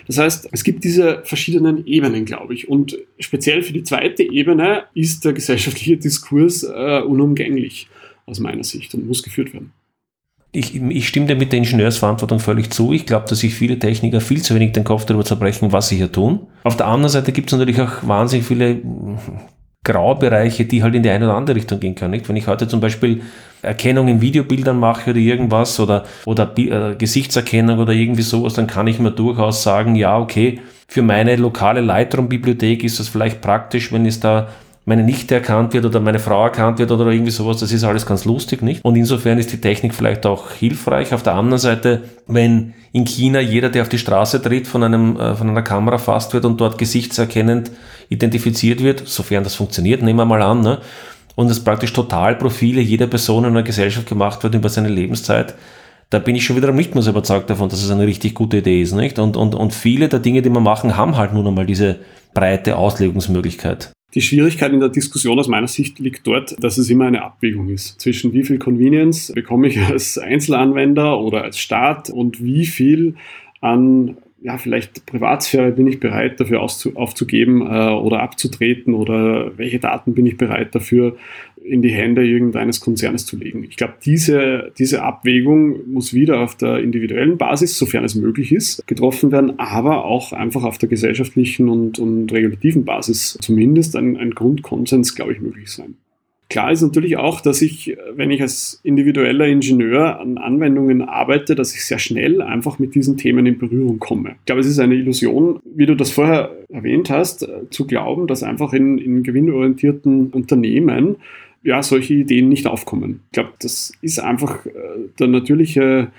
Das heißt, es gibt diese verschiedenen Ebenen, glaube ich. Und speziell für die zweite Ebene ist der gesellschaftliche Diskurs äh, unumgänglich aus meiner Sicht und muss geführt werden. Ich, ich stimme dir mit der Ingenieursverantwortung völlig zu. Ich glaube, dass sich viele Techniker viel zu wenig den Kopf darüber zerbrechen, was sie hier tun. Auf der anderen Seite gibt es natürlich auch wahnsinnig viele Graubereiche, die halt in die eine oder andere Richtung gehen können. Nicht? Wenn ich heute zum Beispiel Erkennung in Videobildern mache oder irgendwas oder, oder äh, Gesichtserkennung oder irgendwie sowas, dann kann ich mir durchaus sagen, ja, okay, für meine lokale Lightroom-Bibliothek ist das vielleicht praktisch, wenn es da meine Nichte erkannt wird oder meine Frau erkannt wird oder irgendwie sowas, das ist alles ganz lustig, nicht? Und insofern ist die Technik vielleicht auch hilfreich. Auf der anderen Seite, wenn in China jeder, der auf die Straße tritt, von, einem, äh, von einer Kamera fasst wird und dort gesichtserkennend identifiziert wird, sofern das funktioniert, nehmen wir mal an, ne? und es praktisch Totalprofile jeder Person in einer Gesellschaft gemacht wird über seine Lebenszeit, da bin ich schon wieder nicht mehr so überzeugt davon, dass es eine richtig gute Idee ist. Nicht? Und, und, und viele der Dinge, die wir machen, haben halt nun einmal diese breite Auslegungsmöglichkeit. Die Schwierigkeit in der Diskussion aus meiner Sicht liegt dort, dass es immer eine Abwägung ist zwischen wie viel Convenience bekomme ich als Einzelanwender oder als Staat und wie viel an ja, vielleicht Privatsphäre bin ich bereit dafür aufzugeben äh, oder abzutreten oder welche Daten bin ich bereit dafür in die Hände irgendeines Konzernes zu legen. Ich glaube, diese, diese Abwägung muss wieder auf der individuellen Basis, sofern es möglich ist, getroffen werden, aber auch einfach auf der gesellschaftlichen und, und regulativen Basis zumindest ein, ein Grundkonsens, glaube ich, möglich sein. Klar ist natürlich auch, dass ich, wenn ich als individueller Ingenieur an Anwendungen arbeite, dass ich sehr schnell einfach mit diesen Themen in Berührung komme. Ich glaube, es ist eine Illusion, wie du das vorher erwähnt hast, zu glauben, dass einfach in, in gewinnorientierten Unternehmen ja, solche Ideen nicht aufkommen. Ich glaube, das ist einfach äh, der natürliche,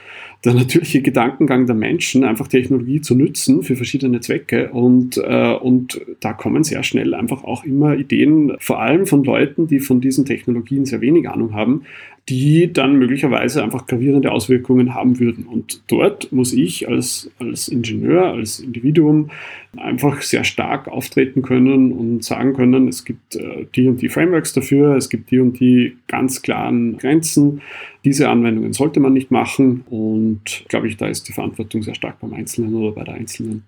der natürliche Gedankengang der Menschen, einfach Technologie zu nutzen für verschiedene Zwecke. Und, äh, und da kommen sehr schnell einfach auch immer Ideen, vor allem von Leuten, die von diesen Technologien sehr wenig Ahnung haben, die dann möglicherweise einfach gravierende Auswirkungen haben würden. Und dort muss ich als, als Ingenieur, als Individuum einfach sehr stark auftreten können und sagen können, es gibt äh, die und die Frameworks dafür, es gibt die und die ganz klaren Grenzen. Diese Anwendungen sollte man nicht machen und glaube ich, da ist die Verantwortung sehr stark beim Einzelnen oder bei der Einzelnen.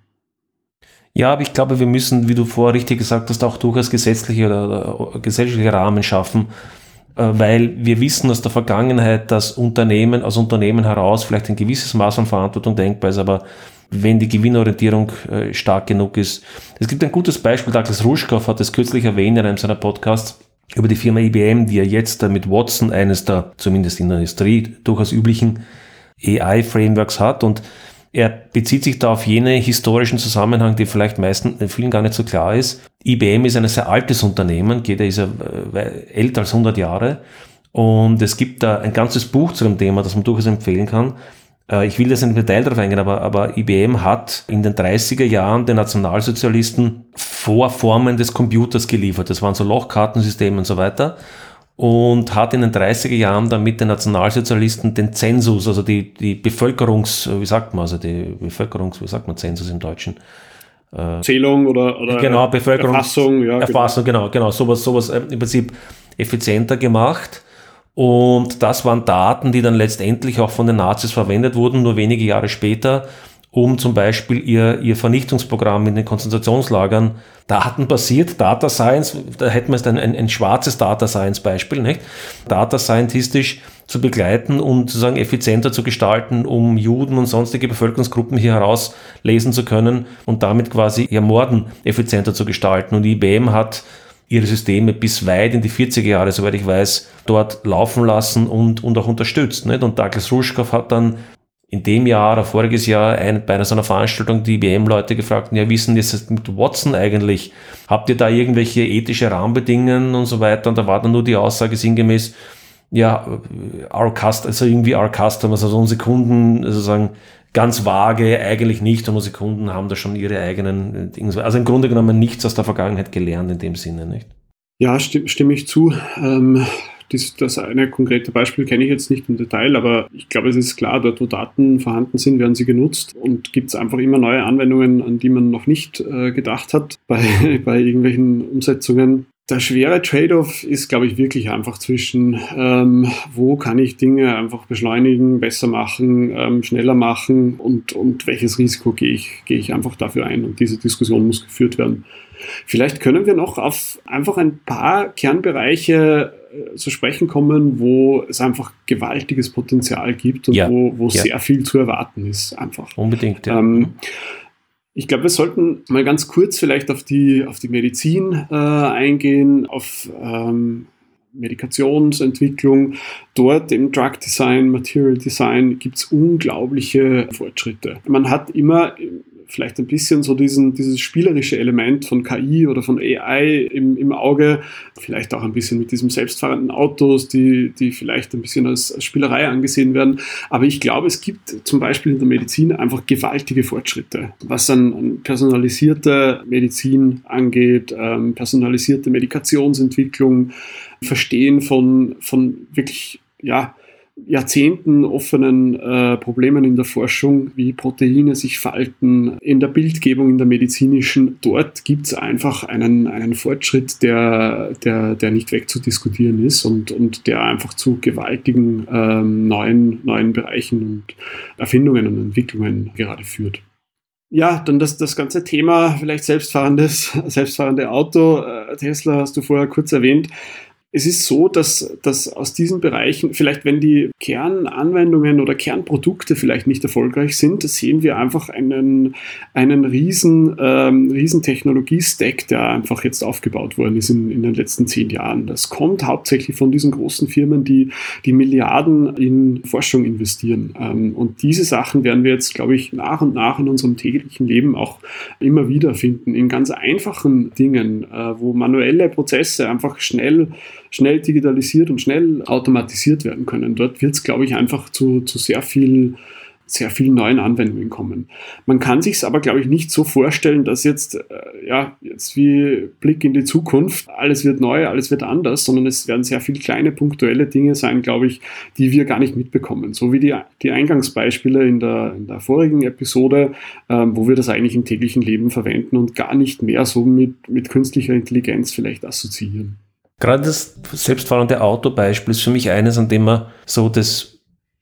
Ja, aber ich glaube, wir müssen, wie du vorher richtig gesagt hast, auch durchaus gesetzliche oder, oder gesellschaftliche Rahmen schaffen, äh, weil wir wissen aus der Vergangenheit, dass Unternehmen aus Unternehmen heraus vielleicht ein gewisses Maß an Verantwortung denkbar ist, aber wenn die Gewinnorientierung äh, stark genug ist. Es gibt ein gutes Beispiel, Douglas Rushkoff hat es kürzlich erwähnt in einem seiner Podcasts. über die Firma IBM, die ja jetzt mit Watson eines der, zumindest in der Industrie, durchaus üblichen AI-Frameworks hat und er bezieht sich da auf jene historischen Zusammenhang, die vielleicht meisten vielen gar nicht so klar ist. IBM ist ein sehr altes Unternehmen, geht, ist ja äh, älter als 100 Jahre. Und es gibt da ein ganzes Buch zu dem Thema, das man durchaus empfehlen kann. Äh, ich will das im Detail darauf eingehen, aber, aber IBM hat in den 30er Jahren den Nationalsozialisten Vorformen des Computers geliefert. Das waren so Lochkartensysteme und so weiter und hat in den 30er Jahren dann mit den Nationalsozialisten den Zensus, also die, die Bevölkerungs, wie sagt man, also die Bevölkerungs, wie sagt man Zensus im Deutschen? Äh, Zählung oder, oder genau, Bevölkerungs Erfassung, ja, genau. Erfassung, genau, genau, sowas, sowas äh, im Prinzip effizienter gemacht. Und das waren Daten, die dann letztendlich auch von den Nazis verwendet wurden, nur wenige Jahre später um zum Beispiel ihr, ihr Vernichtungsprogramm in den Konzentrationslagern datenbasiert, Data Science, da hätten wir jetzt ein, ein, ein schwarzes Data Science Beispiel, nicht? Data Scientistisch zu begleiten und sozusagen effizienter zu gestalten, um Juden und sonstige Bevölkerungsgruppen hier herauslesen zu können und damit quasi ihr Morden effizienter zu gestalten. Und IBM hat ihre Systeme bis weit in die 40er Jahre, soweit ich weiß, dort laufen lassen und, und auch unterstützt. Nicht? Und Douglas Rushkoff hat dann in dem Jahr oder voriges Jahr ein, bei einer so einer Veranstaltung die IBM-Leute gefragt, ja, wissen jetzt mit Watson eigentlich? Habt ihr da irgendwelche ethische Rahmenbedingungen und so weiter? Und da war dann nur die Aussage sinngemäß, ja, our cust also irgendwie our customers, also unsere Kunden sozusagen ganz vage, eigentlich nicht, und unsere Kunden haben da schon ihre eigenen Dinge. Also im Grunde genommen nichts aus der Vergangenheit gelernt in dem Sinne, nicht? Ja, stimme, stimme ich zu. Ähm, das, das eine konkrete Beispiel kenne ich jetzt nicht im Detail, aber ich glaube, es ist klar, dort wo Daten vorhanden sind, werden sie genutzt und gibt es einfach immer neue Anwendungen, an die man noch nicht äh, gedacht hat bei, bei irgendwelchen Umsetzungen. Der schwere Trade-off ist, glaube ich, wirklich einfach zwischen, ähm, wo kann ich Dinge einfach beschleunigen, besser machen, ähm, schneller machen und, und welches Risiko gehe ich, gehe ich einfach dafür ein. Und diese Diskussion muss geführt werden. Vielleicht können wir noch auf einfach ein paar Kernbereiche zu sprechen kommen, wo es einfach gewaltiges Potenzial gibt und ja. wo, wo ja. sehr viel zu erwarten ist. Einfach. Unbedingt. Ja. Ähm, ich glaube, wir sollten mal ganz kurz vielleicht auf die, auf die Medizin äh, eingehen, auf ähm, Medikationsentwicklung. Dort im Drug Design, Material Design gibt es unglaubliche Fortschritte. Man hat immer vielleicht ein bisschen so diesen, dieses spielerische Element von KI oder von AI im, im Auge, vielleicht auch ein bisschen mit diesem selbstfahrenden Autos, die, die vielleicht ein bisschen als, als Spielerei angesehen werden. Aber ich glaube, es gibt zum Beispiel in der Medizin einfach gewaltige Fortschritte, was an, an personalisierte Medizin angeht, ähm, personalisierte Medikationsentwicklung, Verstehen von, von wirklich, ja, Jahrzehnten offenen äh, Problemen in der Forschung, wie Proteine sich falten, in der Bildgebung, in der medizinischen. Dort gibt es einfach einen, einen Fortschritt, der, der, der nicht wegzudiskutieren ist und, und der einfach zu gewaltigen ähm, neuen, neuen Bereichen und Erfindungen und Entwicklungen gerade führt. Ja, dann das, das ganze Thema vielleicht selbstfahrendes, selbstfahrende Auto. Äh, Tesla hast du vorher kurz erwähnt es ist so, dass, dass aus diesen Bereichen, vielleicht wenn die Kernanwendungen oder Kernprodukte vielleicht nicht erfolgreich sind, sehen wir einfach einen, einen riesen, ähm, riesen Technologie-Stack, der einfach jetzt aufgebaut worden ist in, in den letzten zehn Jahren. Das kommt hauptsächlich von diesen großen Firmen, die, die Milliarden in Forschung investieren. Ähm, und diese Sachen werden wir jetzt, glaube ich, nach und nach in unserem täglichen Leben auch immer wieder finden, in ganz einfachen Dingen, äh, wo manuelle Prozesse einfach schnell schnell digitalisiert und schnell automatisiert werden können. Dort wird es, glaube ich, einfach zu, zu sehr viel sehr vielen neuen Anwendungen kommen. Man kann sich es aber, glaube ich, nicht so vorstellen, dass jetzt, äh, ja, jetzt wie Blick in die Zukunft, alles wird neu, alles wird anders, sondern es werden sehr viele kleine punktuelle Dinge sein, glaube ich, die wir gar nicht mitbekommen. So wie die, die Eingangsbeispiele in der, in der vorigen Episode, ähm, wo wir das eigentlich im täglichen Leben verwenden und gar nicht mehr so mit, mit künstlicher Intelligenz vielleicht assoziieren. Gerade das selbstfahrende Auto-Beispiel ist für mich eines, an dem man so das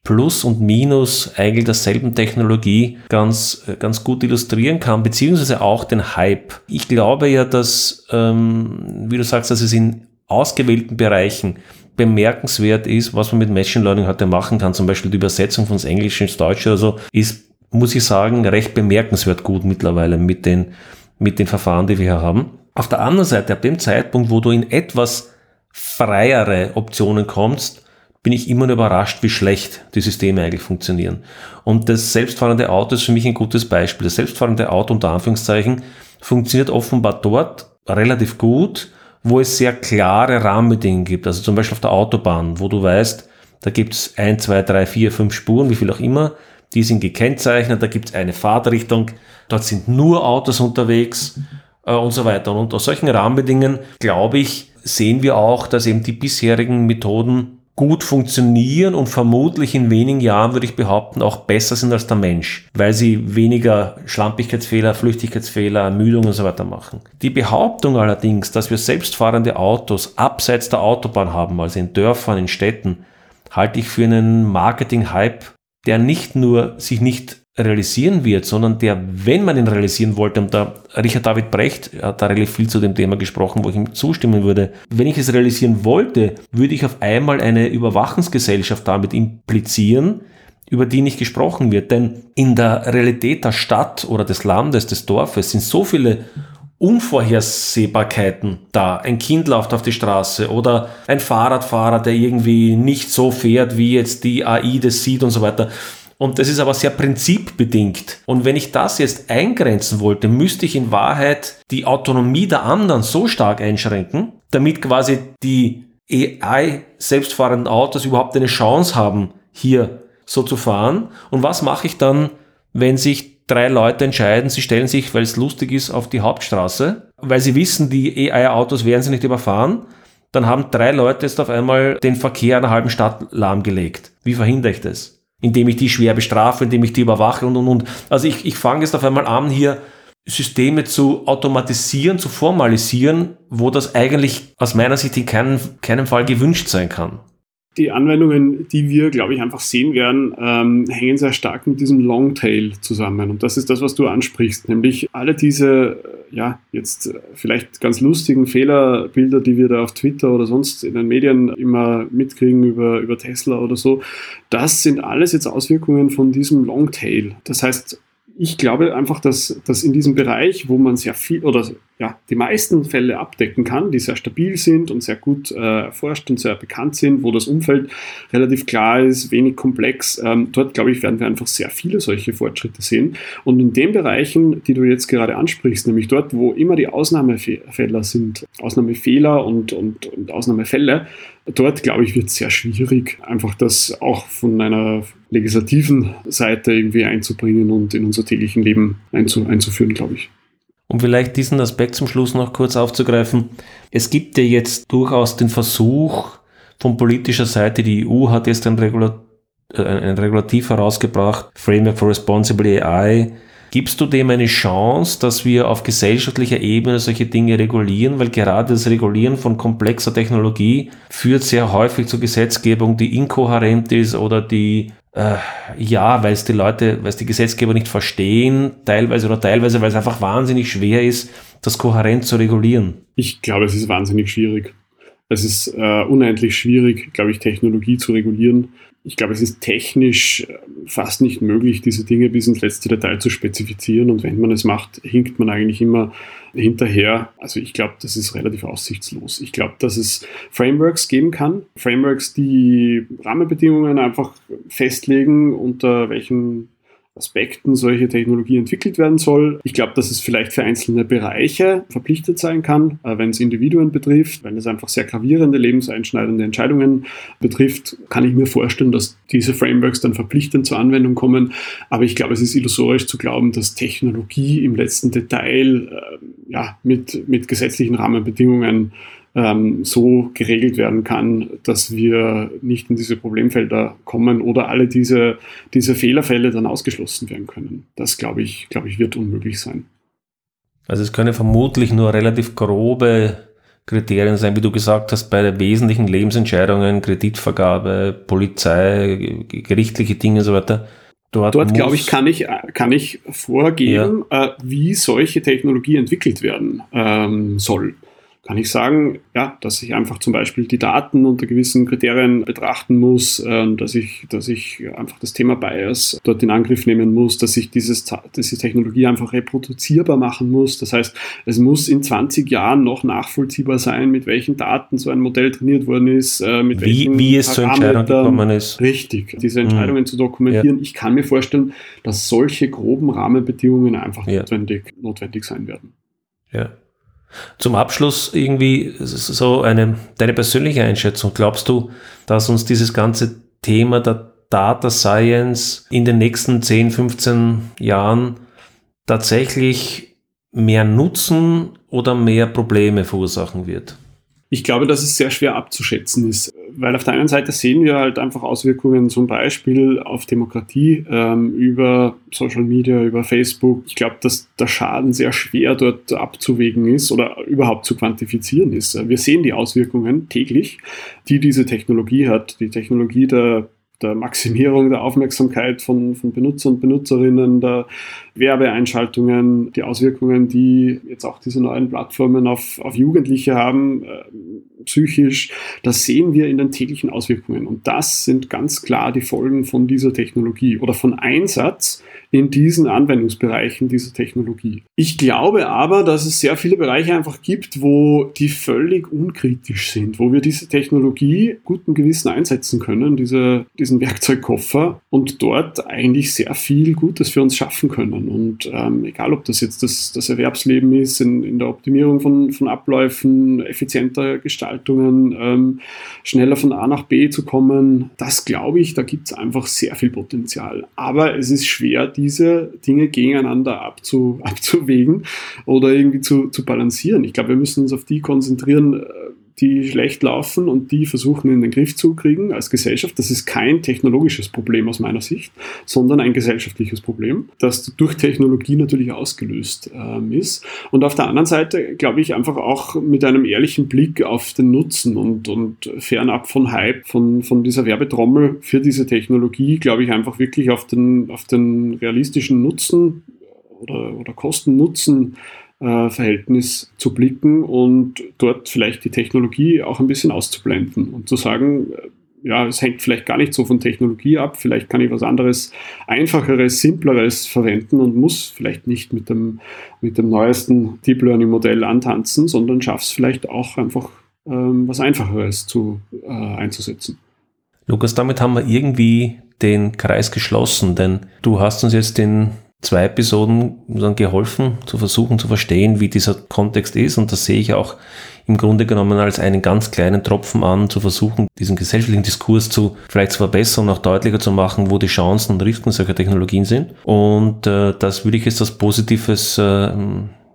Plus und Minus eigentlich derselben Technologie ganz, ganz gut illustrieren kann, beziehungsweise auch den Hype. Ich glaube ja, dass, ähm, wie du sagst, dass es in ausgewählten Bereichen bemerkenswert ist, was man mit Machine Learning heute machen kann. Zum Beispiel die Übersetzung von Englisch ins Deutsche oder so, ist, muss ich sagen, recht bemerkenswert gut mittlerweile mit den, mit den Verfahren, die wir hier haben. Auf der anderen Seite, ab dem Zeitpunkt, wo du in etwas freiere Optionen kommst, bin ich immer überrascht, wie schlecht die Systeme eigentlich funktionieren. Und das selbstfahrende Auto ist für mich ein gutes Beispiel. Das selbstfahrende Auto unter Anführungszeichen funktioniert offenbar dort relativ gut, wo es sehr klare Rahmenbedingungen gibt. Also zum Beispiel auf der Autobahn, wo du weißt, da gibt es ein, zwei, drei, vier, fünf Spuren, wie viel auch immer. Die sind gekennzeichnet, da gibt es eine Fahrtrichtung, dort sind nur Autos unterwegs äh, und so weiter. Und aus solchen Rahmenbedingungen, glaube ich, sehen wir auch, dass eben die bisherigen Methoden gut funktionieren und vermutlich in wenigen Jahren, würde ich behaupten, auch besser sind als der Mensch, weil sie weniger Schlampigkeitsfehler, Flüchtigkeitsfehler, Ermüdung und so weiter machen. Die Behauptung allerdings, dass wir selbstfahrende Autos abseits der Autobahn haben, also in Dörfern, in Städten, halte ich für einen Marketing-Hype, der nicht nur sich nicht realisieren wird, sondern der, wenn man ihn realisieren wollte, und da Richard David Brecht hat da relativ viel zu dem Thema gesprochen, wo ich ihm zustimmen würde, wenn ich es realisieren wollte, würde ich auf einmal eine Überwachungsgesellschaft damit implizieren, über die nicht gesprochen wird. Denn in der Realität der Stadt oder des Landes, des Dorfes sind so viele Unvorhersehbarkeiten da. Ein Kind läuft auf die Straße oder ein Fahrradfahrer, der irgendwie nicht so fährt, wie jetzt die AI das sieht und so weiter. Und das ist aber sehr prinzipbedingt. Und wenn ich das jetzt eingrenzen wollte, müsste ich in Wahrheit die Autonomie der anderen so stark einschränken, damit quasi die AI selbstfahrenden Autos überhaupt eine Chance haben, hier so zu fahren. Und was mache ich dann, wenn sich drei Leute entscheiden, sie stellen sich, weil es lustig ist, auf die Hauptstraße, weil sie wissen, die AI-Autos werden sie nicht überfahren, dann haben drei Leute jetzt auf einmal den Verkehr einer halben Stadt lahmgelegt. Wie verhindere ich das? Indem ich die schwer bestrafe, indem ich die überwache und und und. Also ich, ich fange jetzt auf einmal an, hier Systeme zu automatisieren, zu formalisieren, wo das eigentlich aus meiner Sicht in keinem, keinem Fall gewünscht sein kann. Die Anwendungen, die wir, glaube ich, einfach sehen werden, ähm, hängen sehr stark mit diesem Longtail zusammen. Und das ist das, was du ansprichst, nämlich alle diese, äh, ja, jetzt äh, vielleicht ganz lustigen Fehlerbilder, die wir da auf Twitter oder sonst in den Medien immer mitkriegen über, über Tesla oder so, das sind alles jetzt Auswirkungen von diesem Longtail. Das heißt, ich glaube einfach, dass, dass in diesem Bereich, wo man sehr viel oder ja, die meisten Fälle abdecken kann, die sehr stabil sind und sehr gut äh, erforscht und sehr bekannt sind, wo das Umfeld relativ klar ist, wenig komplex, ähm, dort glaube ich, werden wir einfach sehr viele solche Fortschritte sehen. Und in den Bereichen, die du jetzt gerade ansprichst, nämlich dort, wo immer die Ausnahmefehler sind, Ausnahmefehler und, und, und Ausnahmefälle, dort glaube ich, wird es sehr schwierig, einfach das auch von einer legislativen Seite irgendwie einzubringen und in unser täglichen Leben einzu, einzuführen, glaube ich. Um vielleicht diesen Aspekt zum Schluss noch kurz aufzugreifen. Es gibt ja jetzt durchaus den Versuch von politischer Seite, die EU hat jetzt ein, Regula äh, ein Regulativ herausgebracht, Framework for Responsible AI, Gibst du dem eine Chance, dass wir auf gesellschaftlicher Ebene solche Dinge regulieren? Weil gerade das Regulieren von komplexer Technologie führt sehr häufig zur Gesetzgebung, die inkohärent ist oder die äh, ja, weil es die Leute, weil es die Gesetzgeber nicht verstehen, teilweise oder teilweise, weil es einfach wahnsinnig schwer ist, das kohärent zu regulieren. Ich glaube, es ist wahnsinnig schwierig. Es ist äh, unendlich schwierig, glaube ich, Technologie zu regulieren ich glaube, es ist technisch äh, fast nicht möglich, diese Dinge bis ins letzte Detail zu spezifizieren. Und wenn man es macht, hinkt man eigentlich immer hinterher. Also ich glaube, das ist relativ aussichtslos. Ich glaube, dass es Frameworks geben kann. Frameworks, die Rahmenbedingungen einfach festlegen, unter welchen Aspekten solche Technologie entwickelt werden soll. Ich glaube, dass es vielleicht für einzelne Bereiche verpflichtet sein kann, äh, wenn es Individuen betrifft, wenn es einfach sehr gravierende, lebenseinschneidende Entscheidungen betrifft, kann ich mir vorstellen, dass diese Frameworks dann verpflichtend zur Anwendung kommen. Aber ich glaube, es ist illusorisch zu glauben, dass Technologie im letzten Detail äh, ja, mit, mit gesetzlichen Rahmenbedingungen ähm, so geregelt werden kann, dass wir nicht in diese Problemfelder kommen oder alle diese, diese Fehlerfälle dann ausgeschlossen werden können. Das, glaube ich, glaube ich, wird unmöglich sein. Also es können vermutlich nur relativ grobe Kriterien sein, wie du gesagt hast, bei wesentlichen Lebensentscheidungen, Kreditvergabe, Polizei, gerichtliche Dinge und so weiter. Dort, Dort glaube ich, kann ich, kann ich vorgeben, ja. äh, wie solche Technologie entwickelt werden ähm, soll. Kann ich sagen, ja, dass ich einfach zum Beispiel die Daten unter gewissen Kriterien betrachten muss, äh, dass, ich, dass ich einfach das Thema Bias dort in Angriff nehmen muss, dass ich dieses, diese Technologie einfach reproduzierbar machen muss. Das heißt, es muss in 20 Jahren noch nachvollziehbar sein, mit welchen Daten so ein Modell trainiert worden ist, äh, mit wie, welchen wie es zur Entscheidung gekommen ist. Richtig, diese Entscheidungen mhm. zu dokumentieren. Ja. Ich kann mir vorstellen, dass solche groben Rahmenbedingungen einfach ja. notwendig, notwendig sein werden. Ja. Zum Abschluss irgendwie so eine, deine persönliche Einschätzung. Glaubst du, dass uns dieses ganze Thema der Data Science in den nächsten 10, 15 Jahren tatsächlich mehr Nutzen oder mehr Probleme verursachen wird? Ich glaube, dass es sehr schwer abzuschätzen ist, weil auf der einen Seite sehen wir halt einfach Auswirkungen zum Beispiel auf Demokratie ähm, über Social Media, über Facebook. Ich glaube, dass der Schaden sehr schwer dort abzuwägen ist oder überhaupt zu quantifizieren ist. Wir sehen die Auswirkungen täglich, die diese Technologie hat. Die Technologie der der Maximierung der Aufmerksamkeit von, von Benutzer und Benutzerinnen, der Werbeeinschaltungen, die Auswirkungen, die jetzt auch diese neuen Plattformen auf, auf Jugendliche haben, äh, psychisch, das sehen wir in den täglichen Auswirkungen. Und das sind ganz klar die Folgen von dieser Technologie oder von Einsatz in diesen Anwendungsbereichen dieser Technologie. Ich glaube aber, dass es sehr viele Bereiche einfach gibt, wo die völlig unkritisch sind, wo wir diese Technologie guten Gewissen einsetzen können, diese, diesen Werkzeugkoffer und dort eigentlich sehr viel Gutes für uns schaffen können. Und ähm, egal, ob das jetzt das, das Erwerbsleben ist, in, in der Optimierung von, von Abläufen, effizienter Gestaltungen, ähm, schneller von A nach B zu kommen, das glaube ich, da gibt es einfach sehr viel Potenzial. Aber es ist schwer, die diese Dinge gegeneinander abzu, abzuwägen oder irgendwie zu, zu balancieren. Ich glaube, wir müssen uns auf die konzentrieren, äh, die schlecht laufen und die versuchen in den Griff zu kriegen als Gesellschaft. Das ist kein technologisches Problem aus meiner Sicht, sondern ein gesellschaftliches Problem, das durch Technologie natürlich ausgelöst ähm, ist. Und auf der anderen Seite glaube ich einfach auch mit einem ehrlichen Blick auf den Nutzen und, und fernab von Hype, von, von dieser Werbetrommel für diese Technologie, glaube ich einfach wirklich auf den, auf den realistischen Nutzen oder, oder Kosten-Nutzen äh, Verhältnis zu blicken und dort vielleicht die Technologie auch ein bisschen auszublenden und zu sagen, äh, ja, es hängt vielleicht gar nicht so von Technologie ab, vielleicht kann ich was anderes, einfacheres, simpleres verwenden und muss vielleicht nicht mit dem, mit dem neuesten Deep Learning Modell antanzen, sondern schaffe es vielleicht auch einfach ähm, was Einfacheres zu, äh, einzusetzen. Lukas, damit haben wir irgendwie den Kreis geschlossen, denn du hast uns jetzt den zwei Episoden dann geholfen, zu versuchen zu verstehen, wie dieser Kontext ist. Und das sehe ich auch im Grunde genommen als einen ganz kleinen Tropfen an, zu versuchen, diesen gesellschaftlichen Diskurs zu vielleicht zu verbessern auch deutlicher zu machen, wo die Chancen und Risiken solcher Technologien sind. Und äh, das würde ich jetzt als positives äh,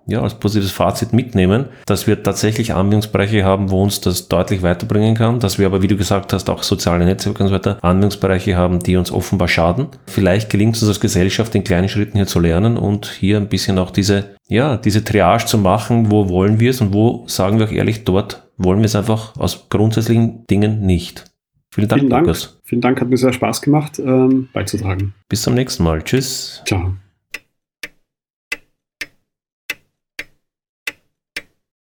ja, als positives Fazit mitnehmen, dass wir tatsächlich Anwendungsbereiche haben, wo uns das deutlich weiterbringen kann, dass wir aber, wie du gesagt hast, auch soziale Netzwerke und so weiter, Anwendungsbereiche haben, die uns offenbar schaden. Vielleicht gelingt es uns als Gesellschaft in kleinen Schritten hier zu lernen und hier ein bisschen auch diese, ja, diese Triage zu machen, wo wollen wir es und wo sagen wir auch ehrlich, dort wollen wir es einfach aus grundsätzlichen Dingen nicht. Vielen Dank, Vielen Dank. Lukas. Vielen Dank, hat mir sehr Spaß gemacht, ähm, beizutragen. Bis zum nächsten Mal. Tschüss. Ciao.